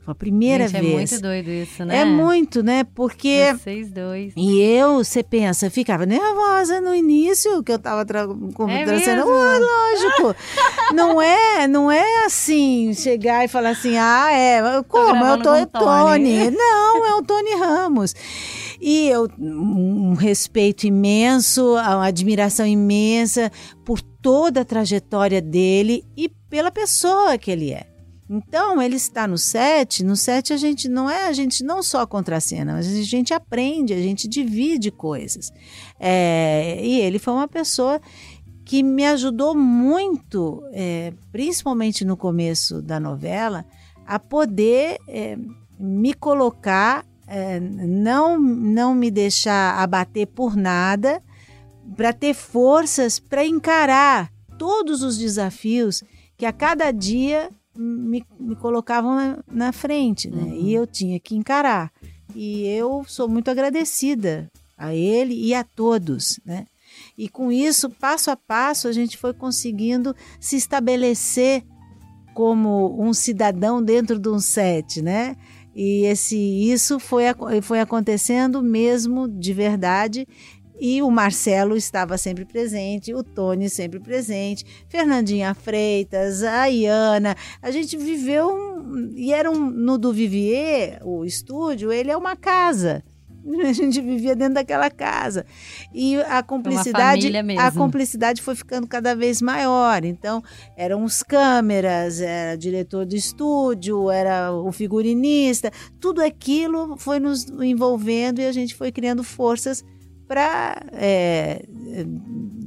Foi a primeira Gente, vez. É muito doido isso, né? É muito, né? Porque Vocês dois. e eu, você pensa, ficava nervosa no início, que eu tava tra com É mesmo? Lógico. não é, não é assim, chegar e falar assim, ah, é, como? É o gravando To- com é o Tony. Tony. Não, é o Tony Ramos. E eu, um respeito imenso, uma admiração imensa por toda a trajetória dele e pela pessoa que ele é. Então, ele está no set, no set a gente não é, a gente não só contracena, mas a gente aprende, a gente divide coisas. É, e ele foi uma pessoa que me ajudou muito, é, principalmente no começo da novela, a poder é, me colocar, é, não, não me deixar abater por nada, para ter forças para encarar todos os desafios que a cada dia me, me colocavam na, na frente, né? E eu tinha que encarar. E eu sou muito agradecida a ele e a todos, né? E com isso, passo a passo, a gente foi conseguindo se estabelecer como um cidadão dentro de um set, né? E esse, isso foi, foi acontecendo mesmo de verdade. E o Marcelo estava sempre presente, o Tony sempre presente, Fernandinha Freitas, a Iana. A gente viveu um, e era um, no do Vivier, o estúdio, ele é uma casa. A gente vivia dentro daquela casa. E a cumplicidade, a cumplicidade foi ficando cada vez maior. Então, eram os câmeras, era o diretor do estúdio, era o figurinista, tudo aquilo foi nos envolvendo e a gente foi criando forças para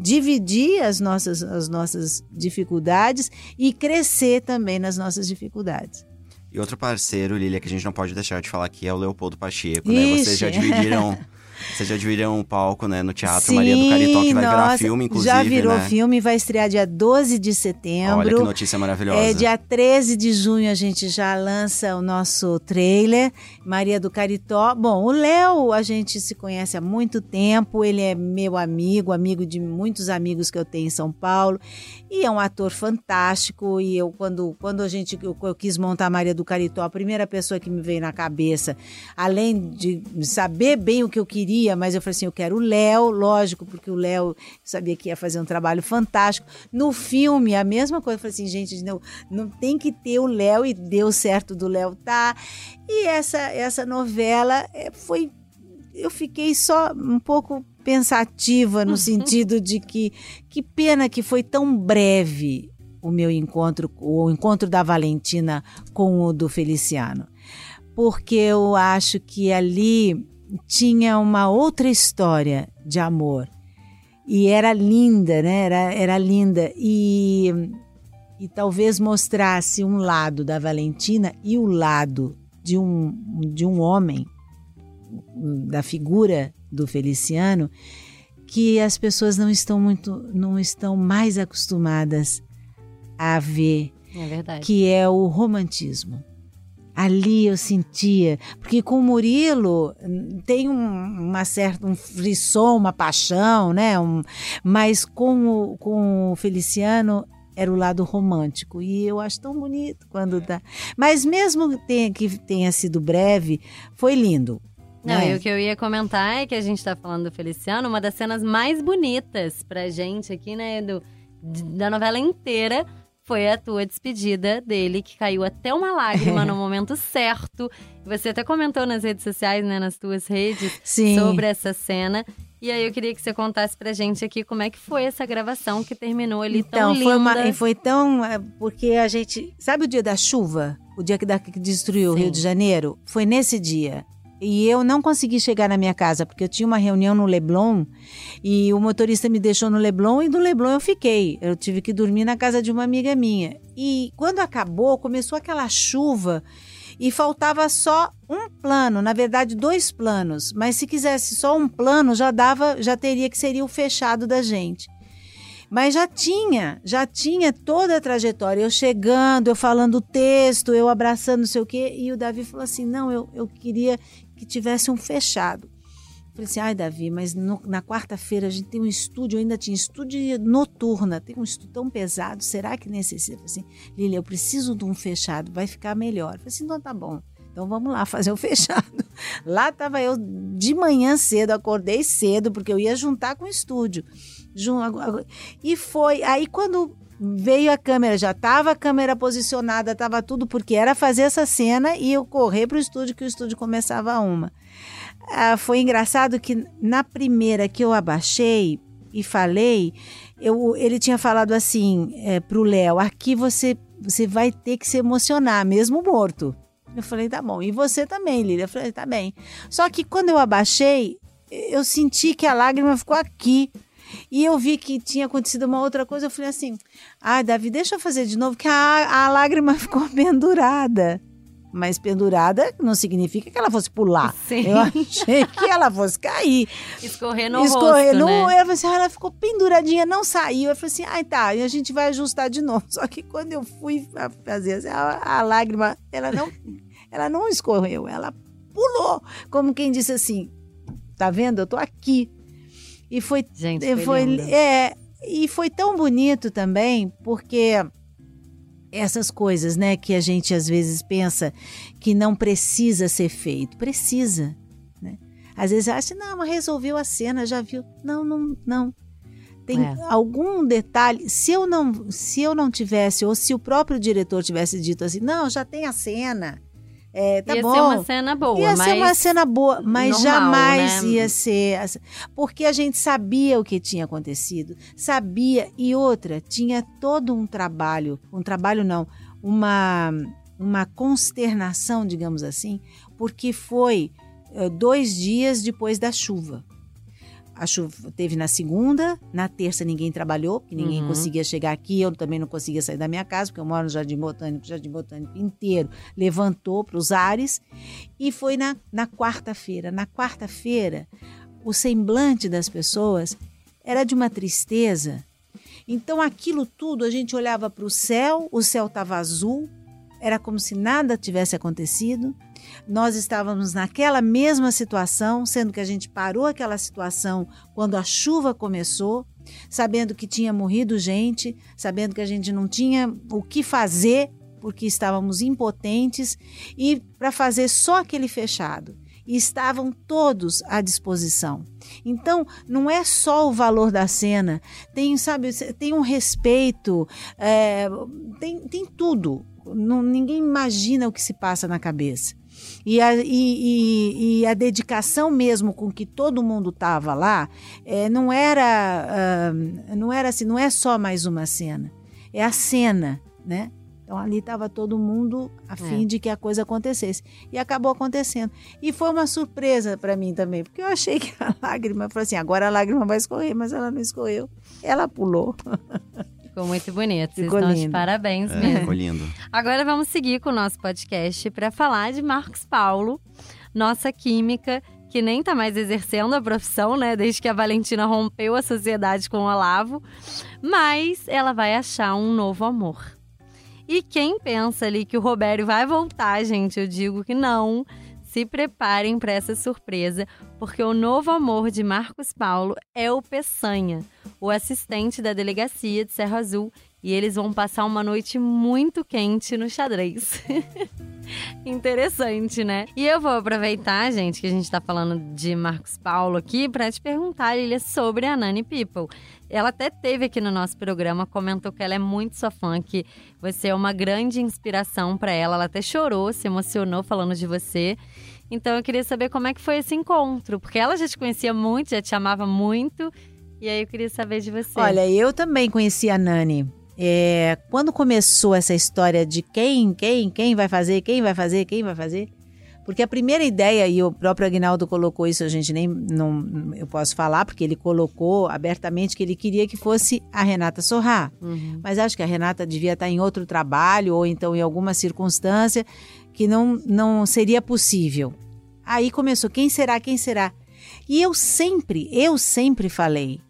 dividir as nossas, as nossas dificuldades e crescer também nas nossas dificuldades. E outro parceiro, Lilia, que a gente não pode deixar de falar aqui é o Leopoldo Pacheco, né? Vocês já dividiram. Vocês já dividiram um palco, né, no Teatro Maria do Caritó, que vai virar nossa, filme, inclusive, Já virou né? filme, vai estrear dia 12 de Olha setembro. que notícia maravilhosa. É, dia 13 de junho a gente já lança o nosso trailer, Maria do Caritó. Bom, o Léo a gente se conhece há muito tempo, ele é meu amigo, amigo de muitos amigos que eu tenho em São Paulo, e é um ator fantástico. E eu, quando, quando a gente eu, eu quis montar Maria do Caritó, a primeira pessoa que me veio na cabeça, além de saber bem o que eu queria, mas eu falei assim: eu quero o Léo, lógico, porque o Léo sabia que ia fazer um trabalho fantástico. No filme, a mesma coisa. Eu falei assim, gente, não, não tem que ter o Léo, e deu certo do Léo tá. E essa, essa novela é, foi. Eu fiquei só um pouco pensativa no sentido de que que pena que foi tão breve o meu encontro, o encontro da Valentina com o do Feliciano. Porque eu acho que ali tinha uma outra história de amor. E era linda, né? Era, era linda. E, e talvez mostrasse um lado da Valentina e o lado de um, de um homem, da figura do Feliciano, que as pessoas não estão muito, não estão mais acostumadas a ver, é que é o romantismo. Ali eu sentia, porque com o Murilo hum, tem um, uma certa um frisson, uma paixão, né? Um, mas com o, com o Feliciano era o lado romântico e eu acho tão bonito quando dá. Mas mesmo tenha, que tenha sido breve, foi lindo. Não, é. e o que eu ia comentar é que a gente tá falando do Feliciano, uma das cenas mais bonitas pra gente aqui, né, do, da novela inteira foi a tua despedida dele, que caiu até uma lágrima no momento certo. Você até comentou nas redes sociais, né, nas tuas redes, Sim. sobre essa cena. E aí eu queria que você contasse pra gente aqui como é que foi essa gravação que terminou ali então, tão linda. Foi, uma, foi tão... É, porque a gente... Sabe o dia da chuva? O dia que, da, que destruiu Sim. o Rio de Janeiro? Foi nesse dia. E eu não consegui chegar na minha casa, porque eu tinha uma reunião no Leblon e o motorista me deixou no Leblon e do Leblon eu fiquei. Eu tive que dormir na casa de uma amiga minha. E quando acabou, começou aquela chuva e faltava só um plano, na verdade dois planos, mas se quisesse só um plano já dava, já teria que seria o fechado da gente. Mas já tinha, já tinha toda a trajetória. Eu chegando, eu falando o texto, eu abraçando não sei o quê. E o Davi falou assim: não, eu, eu queria que tivesse um fechado. Falei assim, ai Davi, mas no, na quarta-feira a gente tem um estúdio, eu ainda tinha estúdio noturna, tem um estúdio tão pesado, será que necessita? Assim, Lilia, eu preciso de um fechado, vai ficar melhor. Falei assim, então tá bom, então vamos lá fazer o fechado. Lá estava eu de manhã cedo, acordei cedo, porque eu ia juntar com o estúdio. E foi, aí quando veio a câmera, já estava a câmera posicionada, estava tudo, porque era fazer essa cena e eu correr para o estúdio, que o estúdio começava a uma. Ah, foi engraçado que na primeira que eu abaixei e falei, eu, ele tinha falado assim é, para o Léo: aqui você, você vai ter que se emocionar, mesmo morto. Eu falei: tá bom. E você também, Lília? Eu falei: tá bem. Só que quando eu abaixei, eu senti que a lágrima ficou aqui. E eu vi que tinha acontecido uma outra coisa. Eu falei assim: ah, Davi, deixa eu fazer de novo, que a, a lágrima ficou pendurada. Mas pendurada não significa que ela fosse pular. Sim. Eu achei que ela fosse cair. Escorrer no Escorrer rosto, no... né? Falei assim, ah, ela ficou penduradinha, não saiu. Eu falei assim, ai tá, e a gente vai ajustar de novo. Só que quando eu fui fazer assim, a, a lágrima, ela não, ela não escorreu, ela pulou. Como quem disse assim, tá vendo? Eu tô aqui. E foi, Gente, foi, foi é, e foi tão bonito também, porque essas coisas, né, que a gente às vezes pensa que não precisa ser feito, precisa, né? Às vezes acha, não, mas resolveu a cena, já viu? Não, não, não. Tem É. algum detalhe, se eu não, se eu não tivesse ou se o próprio diretor tivesse dito assim, não, já tem a cena. É, tá Ia bom. ser uma cena boa, Ia mas... ser uma cena boa, mas normal, jamais né? ia ser. Porque a gente sabia o que tinha acontecido, sabia, e outra, tinha todo um trabalho um trabalho não, uma, uma consternação, digamos assim, porque foi eh, dois dias depois da chuva. A chuva teve na segunda, na terça ninguém trabalhou, porque ninguém Uhum. conseguia chegar aqui, eu também não conseguia sair da minha casa, porque eu moro no Jardim Botânico, o Jardim Botânico inteiro levantou para os ares, e foi na, na quarta-feira. Na quarta-feira, o semblante das pessoas era de uma tristeza. Então, aquilo tudo, a gente olhava para o céu, o céu estava azul, era como se nada tivesse acontecido. Nós estávamos naquela mesma situação, sendo que a gente parou aquela situação quando a chuva começou, sabendo que tinha morrido gente, sabendo que a gente não tinha o que fazer porque estávamos impotentes e para fazer só aquele fechado. E estavam todos à disposição. Então, não é só o valor da cena, tem, sabe, tem um respeito, é, tem, tem tudo. Não, ninguém imagina o que se passa na cabeça. E a, e, e, e a dedicação mesmo com que todo mundo estava lá, é, não era ah, não era assim, não é só mais uma cena, é a cena, né? Então ali estava todo mundo a fim É. de que a coisa acontecesse. E acabou acontecendo. E foi uma surpresa para mim também, porque eu achei que a lágrima, eu falei assim, agora a lágrima vai escorrer, mas ela não escorreu. Ela pulou. Ficou muito bonito. Vocês Ficou estão de lindo. parabéns É, mesmo. ficou lindo. Agora vamos seguir com o nosso podcast para falar de Marcos Paulo, nossa química, que nem tá mais exercendo a profissão, né? Desde que a Valentina rompeu a sociedade com o Olavo. Mas ela vai achar um novo amor. E quem pensa ali que o Robério vai voltar, gente, eu digo que não. Se preparem para essa surpresa, porque o novo amor de Marcos Paulo é o Peçanha, o assistente da delegacia de Serra Azul, e eles vão passar uma noite muito quente no xadrez. Interessante, né? E eu vou aproveitar, gente, que a gente tá falando de Marcos Paulo aqui, para te perguntar, Lilia, sobre a Nani People. Ela até teve aqui no nosso programa, comentou que ela é muito sua fã, que você é uma grande inspiração para ela. Ela até chorou, se emocionou falando de você. Então eu queria saber como é que foi esse encontro, porque ela já te conhecia muito, já te amava muito. E aí eu queria saber de você. Olha, eu também conheci a Nani. É, quando começou essa história de quem, quem, quem vai fazer, quem vai fazer, quem vai fazer, porque a primeira ideia, e o próprio Agnaldo colocou isso, a gente nem não, eu posso falar, porque ele colocou abertamente que ele queria que fosse a Renata Sorrá. Uhum. Mas acho que a Renata devia estar em outro trabalho ou então em alguma circunstância que não, não seria possível. Aí começou, quem será, quem será? E eu sempre, eu sempre falei,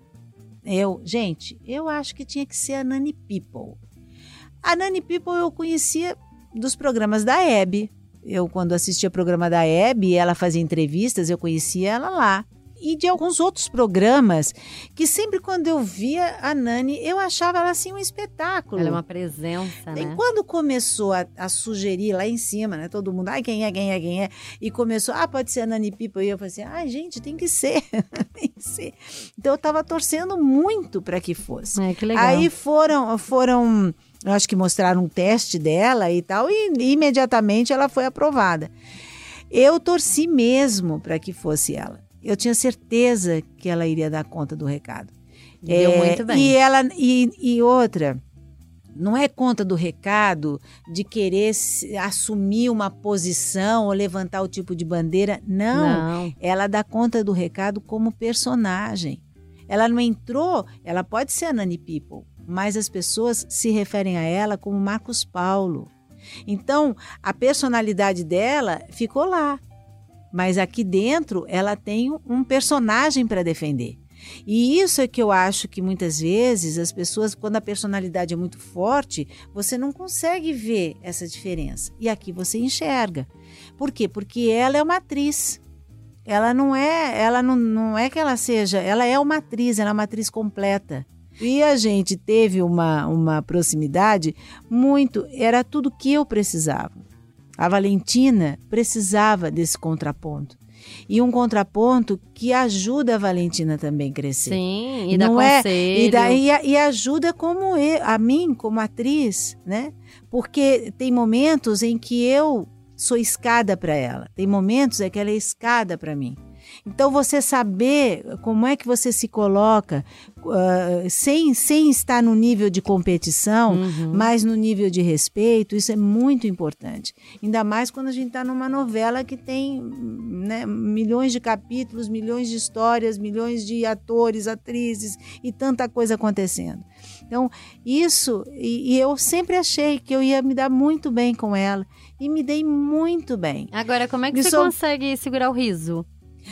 eu, gente, eu acho que tinha que ser a Nani People. A Nani People eu conhecia dos programas da Hebe. Eu, quando assistia o programa da Hebe, ela fazia entrevistas, eu conhecia ela lá. E de alguns outros programas que sempre quando eu via a Nani, eu achava ela assim um espetáculo. Ela é uma presença, E né? quando começou a, a sugerir lá em cima, né? Todo mundo, ai, quem é, quem é, quem é? E começou, ah, pode ser a Nani Pipa. E eu falei assim, ai, gente, tem que ser. tem que ser. Então eu tava torcendo muito para que fosse. É, que legal. Aí foram, foram, eu acho que mostraram um teste dela e tal, e, e imediatamente ela foi aprovada. Eu torci mesmo para que fosse ela. Eu tinha certeza que ela iria dar conta do recado. Deu É, muito bem. E ela e, e outra, não é conta do recado de querer assumir uma posição ou levantar o tipo de bandeira. Não, Não. ela dá conta do recado como personagem. Ela não entrou, ela pode ser a Nani People, mas as pessoas se referem a ela como Marcos Paulo. Então, a personalidade dela ficou lá. Mas aqui dentro ela tem um personagem para defender. E isso é que eu acho que muitas vezes as pessoas, quando a personalidade é muito forte, você não consegue ver essa diferença. E aqui você enxerga. Por quê? Porque ela é uma atriz. Ela não é, ela não, não é que ela seja, ela é uma atriz, ela é uma atriz completa. E a gente teve uma, uma proximidade muito, era tudo que eu precisava. A Valentina precisava desse contraponto. E um contraponto que ajuda a Valentina também a crescer. Sim, e dá Não é? conselho. E, daí, e ajuda como eu, a mim, como atriz, né? Porque tem momentos em que eu sou escada para ela. Tem momentos em que ela é escada para mim. Então, você saber como é que você se coloca uh, sem, sem estar no nível de competição, Uhum. mas no nível de respeito, isso é muito importante. Ainda mais quando a gente está numa novela que tem né, milhões de capítulos, milhões de histórias, milhões de atores, atrizes e tanta coisa acontecendo. Então, isso, e, e eu sempre achei que eu ia me dar muito bem com ela. E me dei muito bem. Agora, como é que Me você sou- consegue segurar o riso?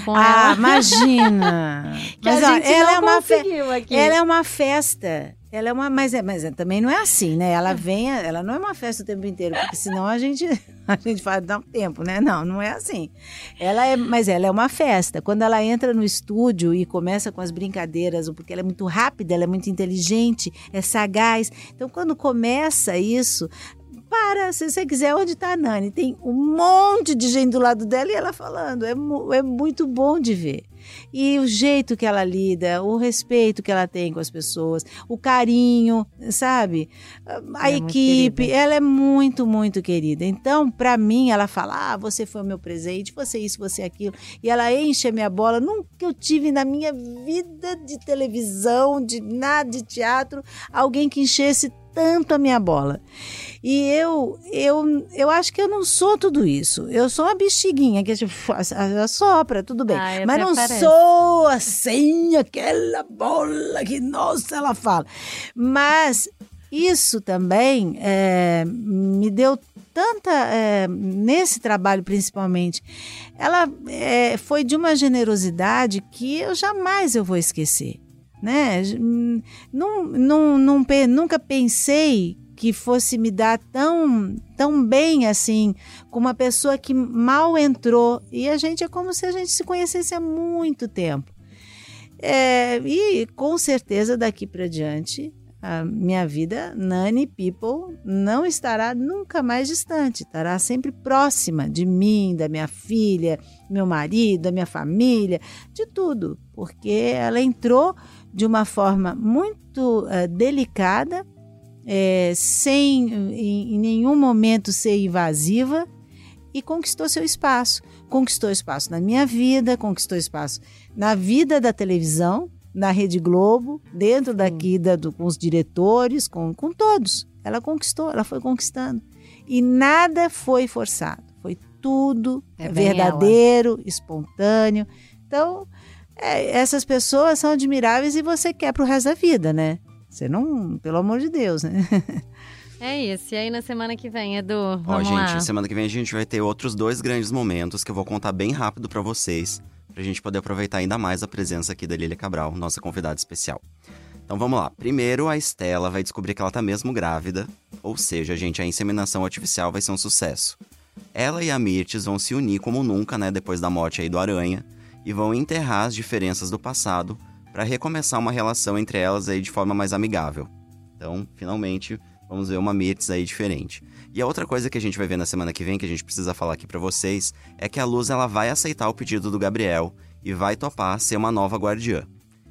Com Ah, ela? imagina! Que Mas a ó, gente ela não é uma fe- aqui. Ela é uma festa. Ela é uma, mas, é, mas é- também não é assim, né? Ela vem, ela não é uma festa o tempo inteiro, porque senão a gente a gente fala dá um tempo, né? Não, não é assim. Ela é, mas ela é uma festa. Quando ela entra no estúdio e começa com as brincadeiras, porque ela é muito rápida, ela é muito inteligente, é sagaz. Então, quando começa isso, para, se você quiser, onde está a Nani? Tem um monte de gente do lado dela e ela falando. É, é muito bom de ver. E o jeito que ela lida, o respeito que ela tem com as pessoas, o carinho, sabe? A é equipe, ela é muito, muito querida. Então, para mim, ela fala: ah, você foi o meu presente, você isso, você aquilo. E ela enche a minha bola. Nunca eu tive na minha vida de televisão, de nada, de teatro, alguém que enchesse tanto a minha bola. E eu, eu, eu acho que eu não sou tudo isso. Eu sou uma bexiguinha que tipo, sopra, tudo bem. Ah, Mas não parece. sou assim, aquela bola que, nossa, ela fala. Mas isso também é, me deu tanta, é, nesse trabalho principalmente, ela é, foi de uma generosidade que eu jamais eu vou esquecer. Né? Não, não, não, nunca pensei que fosse me dar tão, tão bem assim, com uma pessoa que mal entrou. E a gente é como se a gente se conhecesse há muito tempo. É, e com certeza daqui para diante a minha vida, Nani People, não estará nunca mais distante, estará sempre próxima de mim, da minha filha, meu marido, da minha família, de tudo, porque ela entrou de uma forma muito uh, delicada, é, sem em, em nenhum momento ser invasiva e conquistou seu espaço. Conquistou espaço na minha vida, conquistou espaço na vida da televisão, na Rede Globo, dentro daqui da, do, com os diretores, com, com todos. Ela conquistou, ela foi conquistando. E nada foi forçado. Foi tudo é verdadeiro, ela. espontâneo. Então, é, essas pessoas são admiráveis e você quer para o resto da vida, né? Você não, pelo amor de Deus, né? É isso. E aí na semana que vem, Edu? Ó, gente, lá. semana que vem a gente vai ter outros dois grandes momentos que eu vou contar bem rápido para vocês para a gente poder aproveitar ainda mais a presença aqui da Lília Cabral, nossa convidada especial. Então vamos lá. Primeiro, a Estela vai descobrir que ela tá mesmo grávida, ou seja, gente, a inseminação artificial vai ser um sucesso. Ela e a Mirtes vão se unir como nunca, né, depois da morte aí do Aranha, e vão enterrar as diferenças do passado para recomeçar uma relação entre elas aí de forma mais amigável. Então, finalmente, vamos ver uma Mirtes aí diferente. E a outra coisa que a gente vai ver na semana que vem, que a gente precisa falar aqui para vocês, é que a Luz ela vai aceitar o pedido do Gabriel e vai topar ser uma nova guardiã.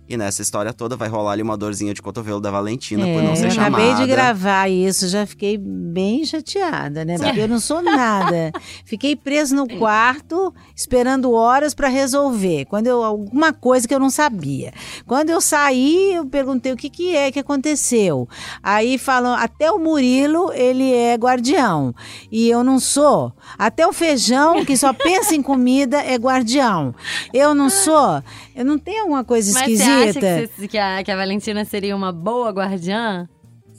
E nessa história toda vai rolar ali uma dorzinha de cotovelo da Valentina é, por não ser eu chamada. Eu acabei de gravar isso, já fiquei bem chateada, né? Porque eu não sou nada. Fiquei preso no quarto, esperando horas para resolver. Quando eu alguma coisa que eu não sabia. Quando eu saí, eu perguntei o que que é que aconteceu. Aí falam, até o Murilo, ele é guardião. E eu não sou. Até o feijão, que só pensa em comida, é guardião. Eu não sou. Eu não tenho alguma coisa esquisita acha que, você, que, a, que a Valentina seria uma boa guardiã?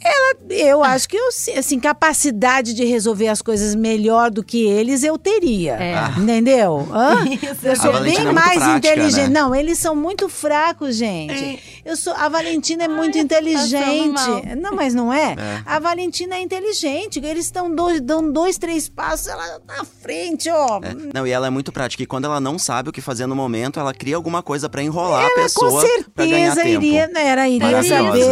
Ela, eu acho que eu, assim, capacidade de resolver as coisas melhor do que eles eu teria. É. Ah. Entendeu? Hã? Eu sou bem é mais prática, inteligente. Né? Não, eles são muito fracos, gente. Eu sou, a Valentina é muito Ai, inteligente. Não, mas não é? é? A Valentina é inteligente. Eles estão dois, dão dois, três passos, ela tá na frente, ó. É. Não, e ela é muito prática. E quando ela não sabe o que fazer no momento, ela cria alguma coisa para enrolar ela, a pessoa. Com certeza iria, né, era, iria saber.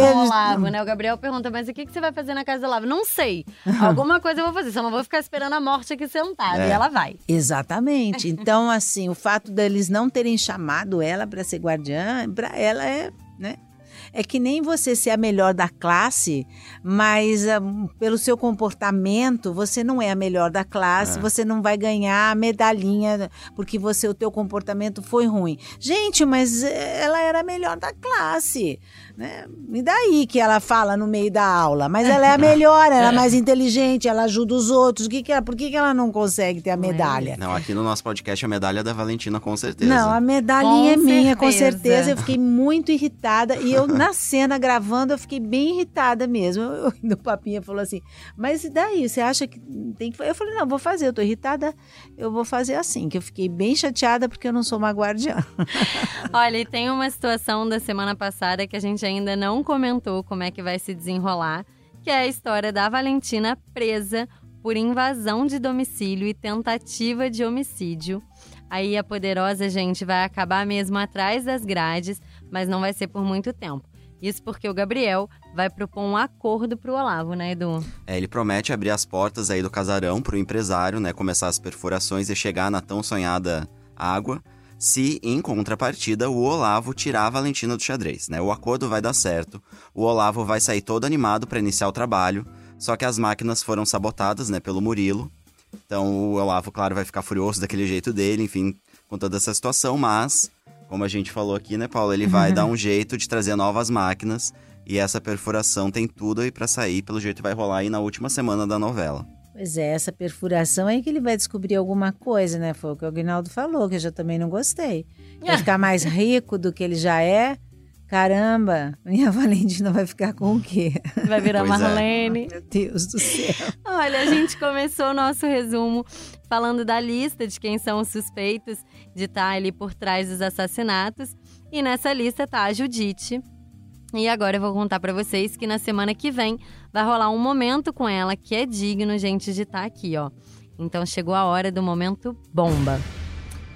né? O Gabriel pergunta, mas o que, que você vai fazer na casa da Lava? Não sei. Alguma coisa eu vou fazer, só não vou ficar esperando a morte aqui sentada. É. E ela vai. Exatamente. Então, assim, o fato deles não terem chamado ela para ser guardiã, para ela é, né? É que nem você ser a melhor da classe, mas um, pelo seu comportamento, você não é a melhor da classe, é. você não vai ganhar a medalhinha porque você o teu comportamento foi ruim. Gente, mas eh, ela era a melhor da classe. Né? E daí que ela fala no meio da aula? Mas ela é a melhor, ela é mais inteligente, ela ajuda os outros. Que que ela, por que, que ela não consegue ter a medalha? Não, aqui no nosso podcast a medalha é da Valentina, com certeza. Não, a medalhinha com é minha, com certeza. Eu fiquei muito irritada. E eu, na cena, gravando, eu fiquei bem irritada mesmo. Eu, o Papinha falou assim, mas e daí? Você acha que tem que... Eu falei, não, vou fazer. Eu tô irritada, eu vou fazer assim. Que eu fiquei bem chateada porque eu não sou uma guardiã. Olha, e tem uma situação da semana passada que a gente ainda não comentou como é que vai se desenrolar, que é a história da Valentina presa por invasão de domicílio e tentativa de homicídio. Aí a poderosa gente vai acabar mesmo atrás das grades, mas não vai ser por muito tempo. Isso porque o Gabriel vai propor um acordo para o Olavo, né, Edu? É, ele promete abrir as portas aí do casarão para o empresário, né, começar as perfurações e chegar na tão sonhada água se, em contrapartida, o Olavo tirar a Valentina do xadrez. Né? O acordo vai dar certo, o Olavo vai sair todo animado para iniciar o trabalho, só que as máquinas foram sabotadas né, pelo Murilo. Então o Olavo, claro, vai ficar furioso daquele jeito dele, enfim, com toda essa situação, mas, como a gente falou aqui, né, Paulo, ele vai dar um jeito de trazer novas máquinas e essa perfuração tem tudo aí para sair, pelo jeito vai rolar aí na última semana da novela. Pois é, essa perfuração aí que ele vai descobrir alguma coisa, né? Foi o que o Aguinaldo falou, que eu já também não gostei. Vai ficar mais rico do que ele já é, caramba, minha Valentina vai ficar com o quê? Vai virar Pois é. Marlene. Meu Deus do céu. Olha, a gente começou o nosso resumo falando da lista de quem são os suspeitos de estar ali por trás dos assassinatos. E nessa lista tá a Judite. E agora eu vou contar pra vocês que na semana que vem vai rolar um momento com ela que é digno, gente, de estar aqui, ó. Então chegou a hora do momento bomba.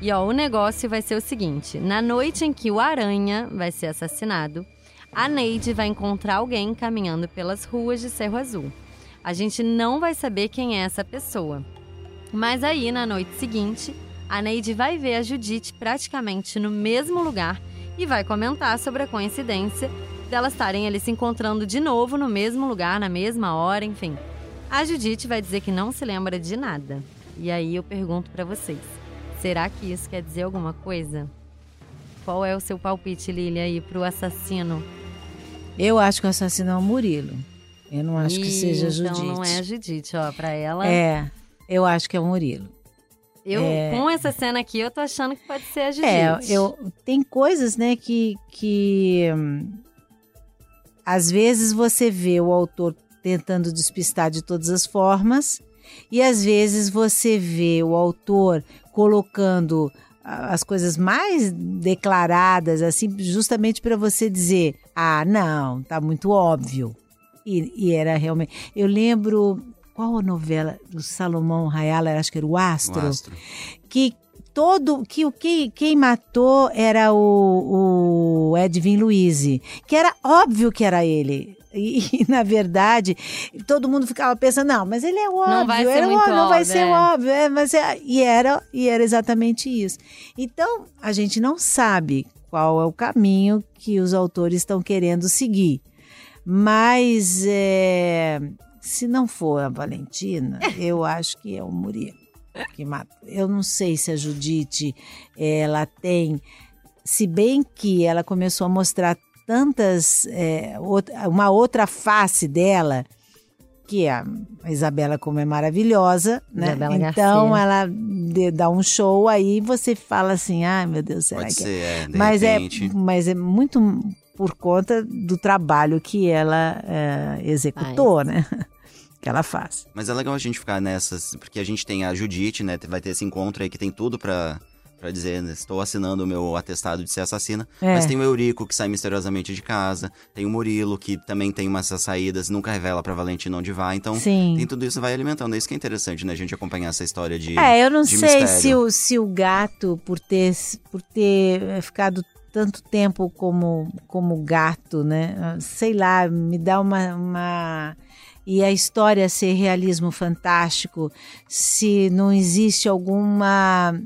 E ó, o negócio vai ser o seguinte: na noite em que o Aranha vai ser assassinado, a Neide vai encontrar alguém caminhando pelas ruas de Cerro Azul. A gente não vai saber quem é essa pessoa. Mas aí, na noite seguinte, a Neide vai ver a Judite praticamente no mesmo lugar e vai comentar sobre a coincidência delas estarem ali se encontrando de novo no mesmo lugar, na mesma hora, enfim. A Judite vai dizer que não se lembra de nada. E aí eu pergunto pra vocês: será que isso quer dizer alguma coisa? Qual é o seu palpite, Lili, aí pro assassino? Eu acho que o assassino é o Murilo. Eu não acho que seja a Judite. Então não é a Judite, ó. Pra ela, É, eu acho que é o Murilo. eu é. com essa cena aqui, eu tô achando que pode ser a Judite. É, eu, tem coisas, né, que, que às vezes você vê o autor tentando despistar de todas as formas e às vezes você vê o autor colocando ah, as coisas mais declaradas, assim, justamente para você dizer, ah, não, tá muito óbvio. E, e era realmente. Eu lembro qual a novela do Salomão Rayala, acho que era o O Astro astro. que todo que o que quem matou era o, o Edwin Luiz, que era óbvio que era ele. E, na verdade, todo mundo ficava pensando, não, mas ele é óbvio, vai ser muito óbvio, não vai óbvio, ser é. óbvio, é, mas é- e era e era exatamente isso. Então, a gente não sabe qual é o caminho que os autores estão querendo seguir. Mas é, se não for a Valentina, eu acho que é o Murilo que mata. Eu não sei se a Judite ela tem, se bem que ela começou a mostrar tantas é, uma outra face dela que a Isabela como é maravilhosa, né? Isabela então Garcia. ela de- dá um show aí você fala assim, ai meu Deus, será Pode que é? ser, é, de mas repente. é mas é muito por conta do trabalho que ela é, executou, né? Que ela faz. Mas é legal a gente ficar nessas, porque a gente tem a Judite, né? Vai ter esse encontro aí que tem tudo pra, pra dizer, né, estou assinando o meu atestado de ser assassina. É. Mas tem o Eurico, que sai misteriosamente de casa. Tem o Murilo, que também tem umas saídas, nunca revela pra Valentina onde vai. Então, Sim. tem tudo isso vai alimentando. É isso que é interessante, né? A gente acompanhar essa história de. É, eu não sei mistério. se o, se o gato, por ter, por ter eh, ficado tanto tempo como, como gato, né? Ah, Sei lá, me dá uma, uma. E a história ser realismo fantástico, se não existe alguma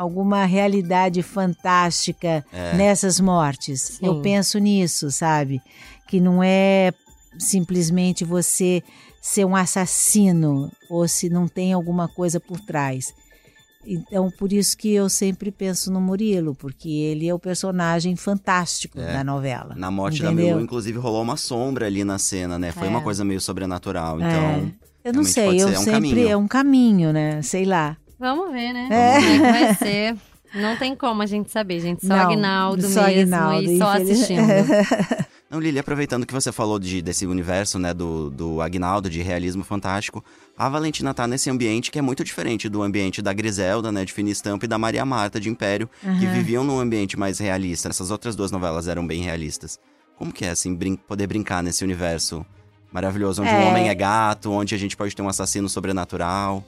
alguma realidade fantástica É. nessas mortes. Sim. Eu penso nisso, sabe? Que não é simplesmente você ser um assassino ou se não tem alguma coisa por trás. Então, por isso que eu sempre penso no Murilo, porque ele é o personagem fantástico É. da novela. Na morte da entendeu? Milu, inclusive, rolou uma sombra ali na cena, né? Foi É. uma coisa meio sobrenatural. É. Então, Eu não sei, eu ser, é um sempre caminho. é um caminho, né? Sei lá. Vamos ver, né? É. Como é que vai ser. Não tem como a gente saber, gente. Só Não, Agnaldo só mesmo Aguinaldo, e só infeliz- assistindo. Não, Lili, aproveitando que você falou de, desse universo, né, do, do Agnaldo, de realismo fantástico, a Valentina tá nesse ambiente que é muito diferente do ambiente da Griselda, né, de Fina Estampa, e da Maria Marta, de Império, que viviam num ambiente mais realista. Essas outras duas novelas eram bem realistas. Como que é, assim, brin- poder brincar nesse universo maravilhoso, onde É. o homem é gato, onde a gente pode ter um assassino sobrenatural?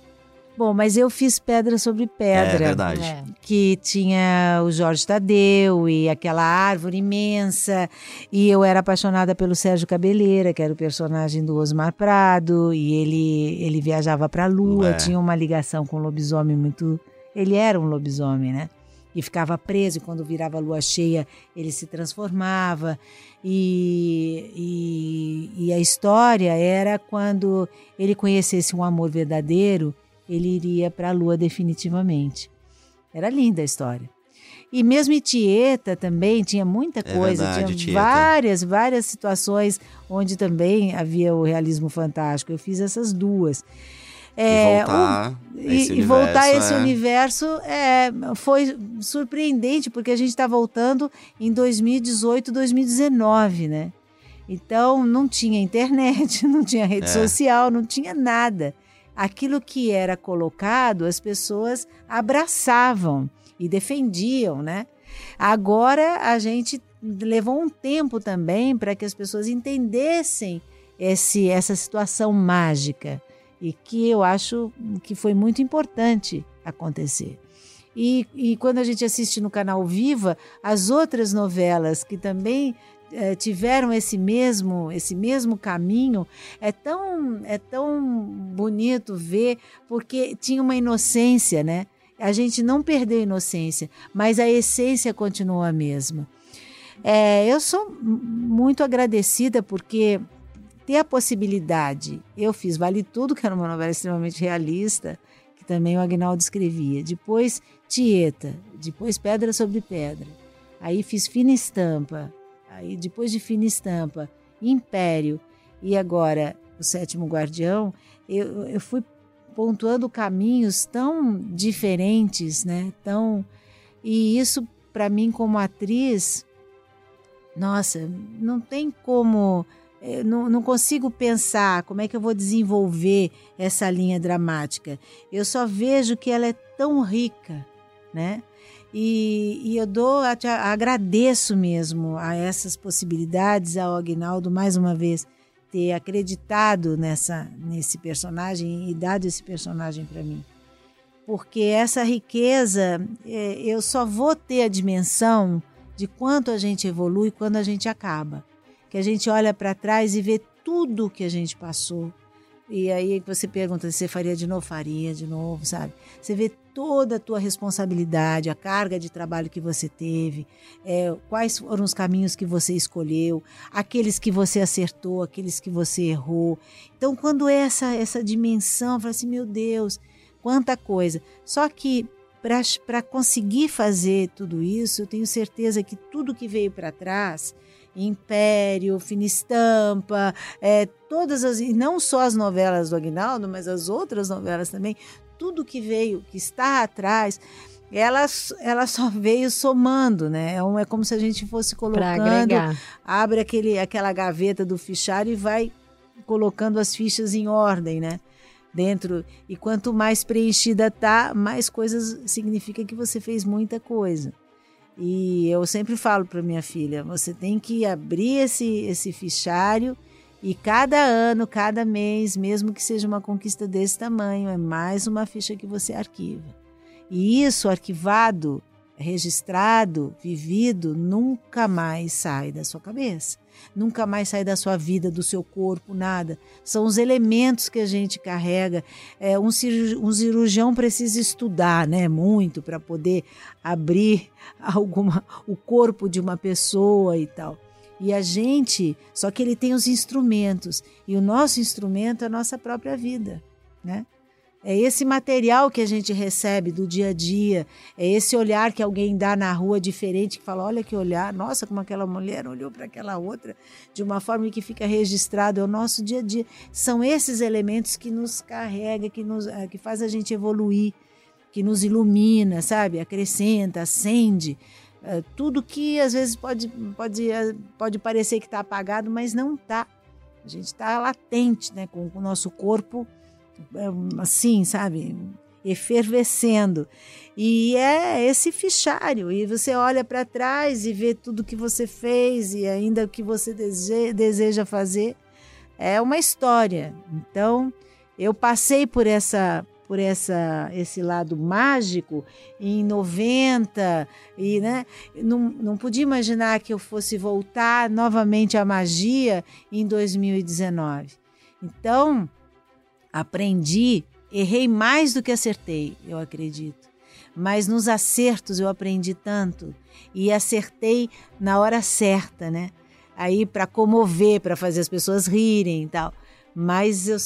Bom, mas eu fiz Pedra sobre Pedra. É verdade. É. que tinha o Jorge Tadeu e aquela árvore imensa. E eu era apaixonada pelo Sérgio Cabeleira, que era o personagem do Osmar Prado, e ele, ele viajava para a lua, É. tinha uma ligação com o lobisomem muito. Ele era um lobisomem, né? E ficava preso, e quando virava a lua cheia, ele se transformava. E, e, e a história era quando ele conhecesse um amor verdadeiro, ele iria para a lua definitivamente. Era linda a história. E mesmo Tieta também tinha muita É coisa, verdade, tinha Tieta. várias, várias situações onde também havia o realismo fantástico. Eu fiz essas duas. É, e voltar, o, esse, e, voltar a esse é... universo é, foi surpreendente, porque a gente está voltando em 2018, 2019, né? Então não tinha internet, não tinha rede é. social, não tinha nada. Aquilo que era colocado, as pessoas abraçavam e defendiam, né? Agora a gente levou um tempo também para que as pessoas entendessem esse, essa situação mágica e que eu acho que foi muito importante acontecer. E, e quando a gente assiste no canal Viva, as outras novelas que também é, tiveram esse mesmo esse mesmo caminho é tão é tão bonito ver porque tinha uma inocência né? A gente não perdeu a inocência mas a essência continua a mesma. É, eu sou muito agradecida porque ter a possibilidade eu fiz Vale Tudo que era uma novela extremamente realista que também o Agnaldo escrevia depois Tieta depois Pedra sobre Pedra aí fiz Fina Estampa Aí depois de Fina Estampa, Império e agora o Sétimo Guardião, eu, eu fui pontuando caminhos tão diferentes, né? Tão e isso para mim como atriz, nossa, não tem como eh, não, não, consigo pensar como é que eu vou desenvolver essa linha dramática. Eu só vejo que ela é tão rica, né? E, e eu dou, agradeço mesmo a essas possibilidades, ao Agnaldo mais uma vez ter acreditado nessa nesse personagem e dado esse personagem para mim. Porque essa riqueza, é, eu só vou ter a dimensão de quanto a gente evolui quando a gente acaba. Que a gente olha para trás e vê tudo que a gente passou, e aí você pergunta se faria de novo, faria de novo, sabe? Você vê toda a tua responsabilidade, a carga de trabalho que você teve, é, quais foram os caminhos que você escolheu, aqueles que você acertou, aqueles que você errou. Então, quando essa, essa dimensão, fala assim, meu Deus, quanta coisa. Só que para conseguir fazer tudo isso, eu tenho certeza que tudo que veio para trás Império, Fina Estampa, é, todas as, e não só as novelas do Agnaldo, mas as outras novelas também, tudo que veio, que está atrás, ela, ela só veio somando, né? É, é como se a gente fosse colocando, abre aquele, aquela gaveta do fichário e vai colocando as fichas em ordem, né? Dentro. E quanto mais preenchida tá, mais coisas significa que você fez muita coisa. E eu sempre falo para minha filha: você tem que abrir esse, esse fichário e cada ano, cada mês, mesmo que seja uma conquista desse tamanho, é mais uma ficha que você arquiva. E isso arquivado, registrado, vivido, nunca mais sai da sua cabeça nunca mais sai da sua vida, do seu corpo, nada. São os elementos que a gente carrega. É, um, cirurgião, precisa estudar né, muito para poder abrir alguma, o corpo de uma pessoa e tal. E a gente, só que ele tem os instrumentos, e o nosso instrumento é a nossa própria vida, né? É esse material que a gente recebe do dia a dia, é esse olhar que alguém dá na rua diferente, que fala: olha que olhar, nossa, como aquela mulher olhou para aquela outra, de uma forma que fica registrado, é o nosso dia a dia. São esses elementos que nos carrega, que, nos, eh, que faz a gente evoluir, que nos ilumina, sabe? Acrescenta, acende. É, tudo que às vezes pode, pode, eh, pode parecer que está apagado, mas não está. A gente está latente né, com, o nosso corpo assim, sabe? Efervescendo. E é esse fichário. E você olha para trás e vê tudo que você fez e ainda o que você deseja fazer. É uma história. Então, eu passei por essa por essa esse lado mágico em 90 e né, não, não podia imaginar que eu fosse voltar novamente à magia em 2019. Então, Aprendi, errei mais do que acertei, eu acredito. Mas nos acertos eu aprendi tanto e acertei na hora certa, né? Aí para comover, para fazer as pessoas rirem e tal. Mas eu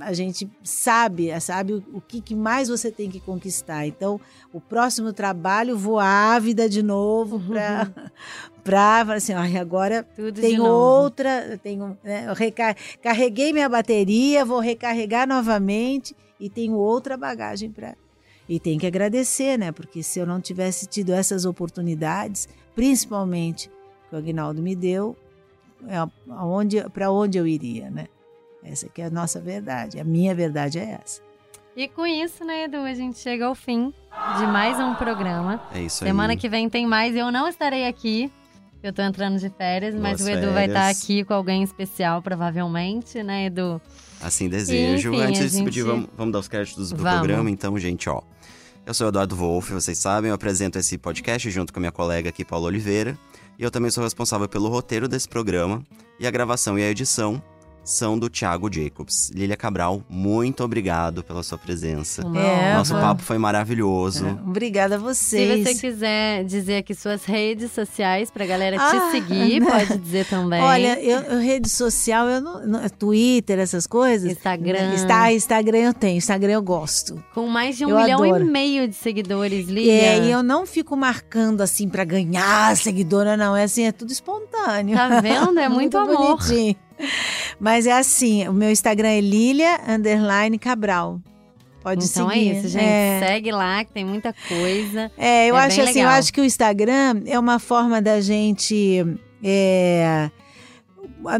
a gente sabe, sabe o, o que, que, mais você tem que conquistar. Então, o próximo trabalho, vou ávida de novo para uhum. para assim, agora Tudo tem outra, tenho, né, carreguei minha bateria, vou recarregar novamente e tenho outra bagagem para e tem que agradecer, né? Porque se eu não tivesse tido essas oportunidades, principalmente que o Agnaldo me deu, é aonde, para onde eu iria, né? Essa que é a nossa verdade, a minha verdade é essa. E com isso, né, Edu, a gente chega ao fim de mais um programa. É isso aí. Semana que vem tem mais. Eu não estarei aqui, eu tô entrando de férias, Boas mas o Edu férias. vai estar aqui com alguém especial, provavelmente, né, Edu? Assim desejo. Enfim, Antes de despedir, vamos, vamos dar os créditos do vamos. programa, então, gente, ó. Eu sou o Eduardo Wolff, vocês sabem, eu apresento esse podcast junto com a minha colega aqui, Paula Oliveira. E eu também sou responsável pelo roteiro desse programa e a gravação e a edição são do Thiago Jacobs. Lilia Cabral, muito obrigado pela sua presença. É, Nosso papo foi maravilhoso. É, obrigada a vocês. Se você quiser dizer aqui suas redes sociais pra galera ah, te seguir, né? pode dizer também. Olha, eu, eu, rede social, eu não, não, Twitter, essas coisas. Instagram. Está, Instagram eu tenho, Instagram eu gosto. Com mais de um eu milhão adoro. e meio de seguidores, Lilia. É, e eu não fico marcando assim pra ganhar seguidora, não. É assim, é tudo espontâneo. Tá vendo? É muito, muito amor. Bonitinho. Mas é assim, o meu Instagram é Lilia Underline Cabral. Pode então seguir. é isso, gente. É. Segue lá, que tem muita coisa. É, eu é acho assim, legal. eu acho que o Instagram é uma forma da gente. É,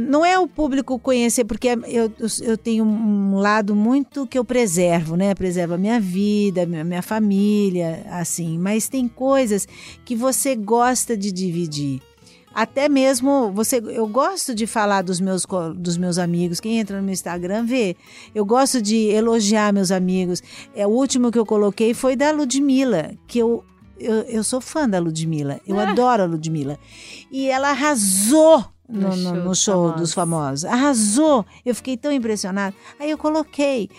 não é o público conhecer, porque eu, eu tenho um lado muito que eu preservo, né? Preservo a minha vida, minha, minha família, assim. Mas tem coisas que você gosta de dividir até mesmo você eu gosto de falar dos meus dos meus amigos. Quem entra no meu Instagram vê. Eu gosto de elogiar meus amigos. É o último que eu coloquei foi da Ludmilla que eu eu, eu sou fã da Ludmilla. Eu ah. adoro a Ludmilla. E ela arrasou no, no, show, no show dos famosos. arrasou. Eu fiquei tão impressionada. Aí eu coloquei.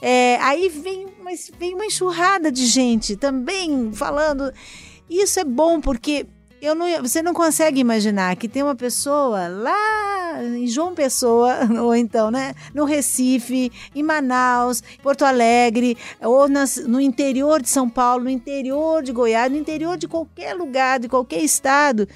É, aí vem, mas vem uma enxurrada de gente também falando. Isso é bom porque eu não, você não consegue imaginar que tem uma pessoa lá em João Pessoa, ou então, né, no Recife, em Manaus, Porto Alegre, ou nas, no interior de São Paulo, no interior de Goiás, no interior de qualquer lugar, de qualquer estado,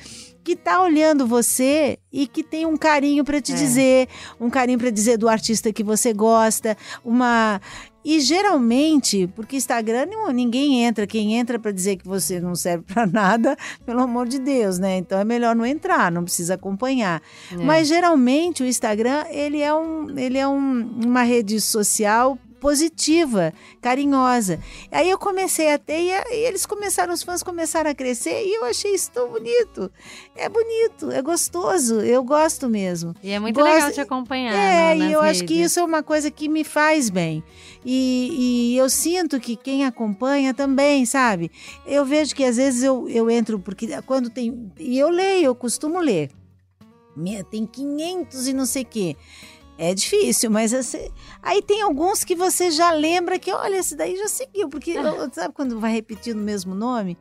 que está olhando você e que tem um carinho para te é. dizer, um carinho para dizer do artista que você gosta, uma e geralmente, porque Instagram ninguém entra, quem entra para dizer que você não serve para nada, pelo amor de Deus, né? Então é melhor não entrar, não precisa acompanhar. É. Mas geralmente o Instagram ele é, um, ele é um, uma rede social positiva, carinhosa. Aí eu comecei a ter e, e, eles começaram, os fãs começaram a crescer e eu achei isso tão bonito. É bonito, é gostoso, eu gosto mesmo. E é muito gosto, legal te acompanhar. É, e eu redes. acho que isso é uma coisa que me faz bem. E, e, eu sinto que quem acompanha também, sabe? Eu vejo que às vezes eu, eu entro, porque quando tem. E eu leio, eu costumo ler. Tem 500 e não sei o quê. É difícil, mas assim, aí tem alguns que você já lembra que, olha, esse daí já seguiu, porque sabe quando vai repetindo o mesmo nome?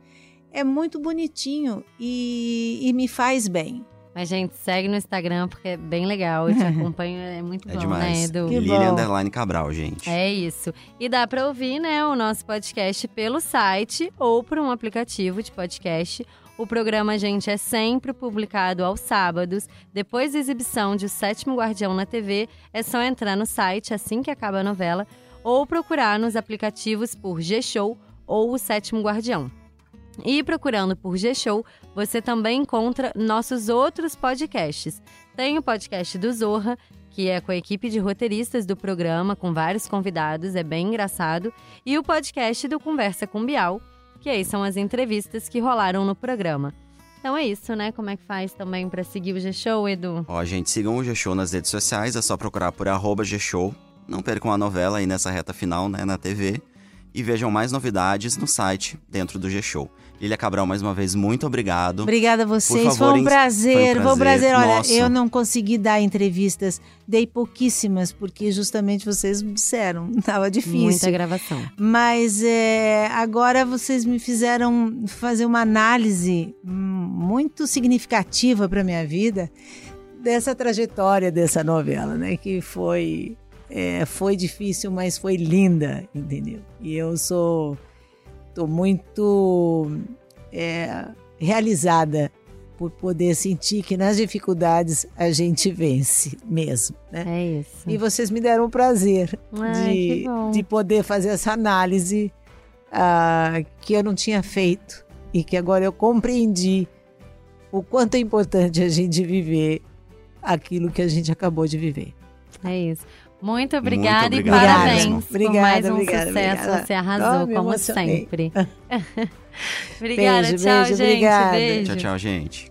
É muito bonitinho e, e me faz bem. Mas, gente, segue no Instagram porque é bem legal. Eu te acompanho, é muito é bom, demais. né, Edu? Lilian Underline Cabral, gente. É isso. E dá pra ouvir, né, o nosso podcast pelo site ou por um aplicativo de podcast o programa, gente, é sempre publicado aos sábados. Depois da exibição de O Sétimo Guardião na TV, é só entrar no site assim que acaba a novela ou procurar nos aplicativos por G-Show ou O Sétimo Guardião. E procurando por G-Show, você também encontra nossos outros podcasts. Tem o podcast do Zorra, que é com a equipe de roteiristas do programa, com vários convidados, é bem engraçado, e o podcast do Conversa com Bial, que aí são as entrevistas que rolaram no programa. Então é isso, né? Como é que faz também para seguir o G-Show, Edu? Ó, gente, sigam o G-Show nas redes sociais, é só procurar por arroba G-Show. Não percam a novela aí nessa reta final, né, na TV. E vejam mais novidades no site dentro do G-Show. Lilia Cabral, mais uma vez, muito obrigado. Obrigada a vocês. Favor, foi, um prazer, foi um prazer. Olha, Nossa. eu não consegui dar entrevistas, dei pouquíssimas, porque justamente vocês me disseram, estava difícil. Muita gravação. Mas é, agora vocês me fizeram fazer uma análise muito significativa para minha vida dessa trajetória dessa novela, né? Que foi é, foi difícil, mas foi linda, entendeu? E eu sou tô muito é, realizada por poder sentir que nas dificuldades a gente vence mesmo, né? É isso. E vocês me deram o prazer Ai, de, de poder fazer essa análise ah, que eu não tinha feito e que agora eu compreendi o quanto é importante a gente viver aquilo que a gente acabou de viver. É isso. Muito obrigada Muito e obrigado parabéns mesmo. por Obrigada, mais um obrigada, sucesso. obrigada. Você arrasou, Ah, como sempre. obrigada, Beijo, tchau, beijo, gente. obrigada. Beijo. Tchau, tchau, gente.